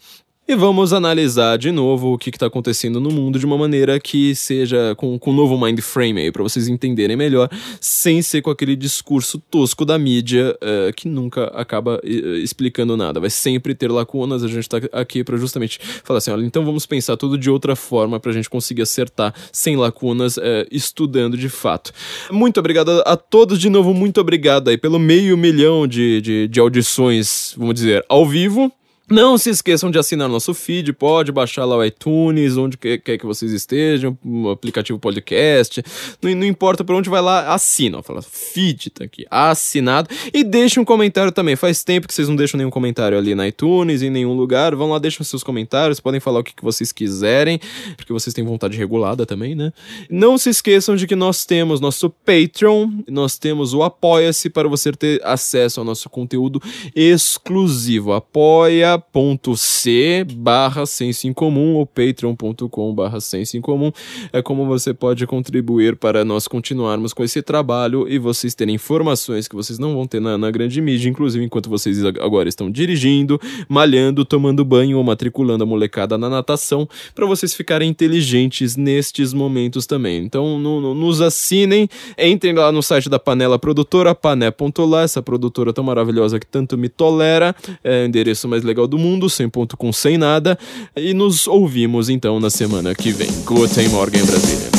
e vamos analisar de novo o que está acontecendo no mundo de uma maneira que seja com, com um novo mind frame aí, para vocês entenderem melhor, sem ser com aquele discurso tosco da mídia uh, que nunca acaba uh, explicando nada. Vai sempre ter lacunas, a gente está aqui para justamente falar assim: olha, então vamos pensar tudo de outra forma para a gente conseguir acertar sem lacunas, uh, estudando de fato. Muito obrigado a, todos de novo, muito obrigado aí pelo meio milhão de, de, de audições, vamos dizer, ao vivo. Não se esqueçam de assinar nosso feed, pode baixar lá o iTunes, onde quer que vocês estejam, o aplicativo podcast, não, não importa por onde vai lá, assina, fala feed tá aqui, assinado, e deixe um comentário também, faz tempo que vocês não deixam nenhum comentário ali na iTunes, em nenhum lugar, vão lá, deixem seus comentários, podem falar o que, que vocês quiserem, porque vocês têm vontade regulada também, né? Não se esqueçam de que nós temos nosso Patreon, nós temos o Apoia-se para você ter acesso ao nosso conteúdo exclusivo, apoia apoia.c barra senso em comum ou patreon.com barra senso em comum é como você pode contribuir para nós continuarmos com esse trabalho e vocês terem informações que vocês não vão ter na, na grande mídia, inclusive enquanto vocês agora estão dirigindo, malhando, tomando banho ou matriculando a molecada na natação, para vocês ficarem inteligentes nestes momentos também. Então, no, no, nos assinem, entrem lá no site da Panela Produtora, pané.lá, essa produtora tão maravilhosa que tanto me tolera, é o endereço mais legal do mundo, sem ponto com sem nada. E nos ouvimos então na semana que vem. Guten Morgen, Brasília.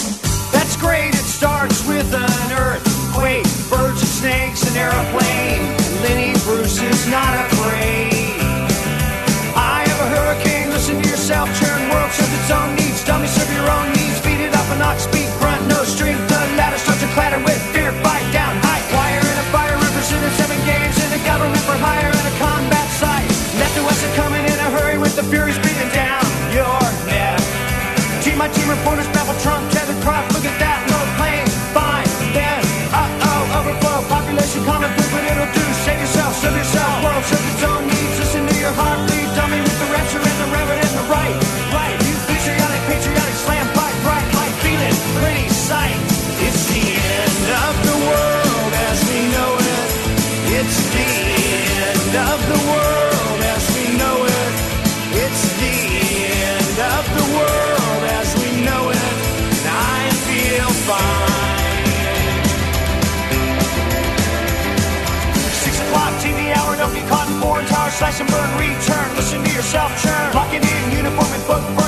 That's great, it starts with an earthquake, birds and snakes. Lenny Bruce is not afraid. four entire slash and burn return. Listen to yourself churn. Locking in uniform and book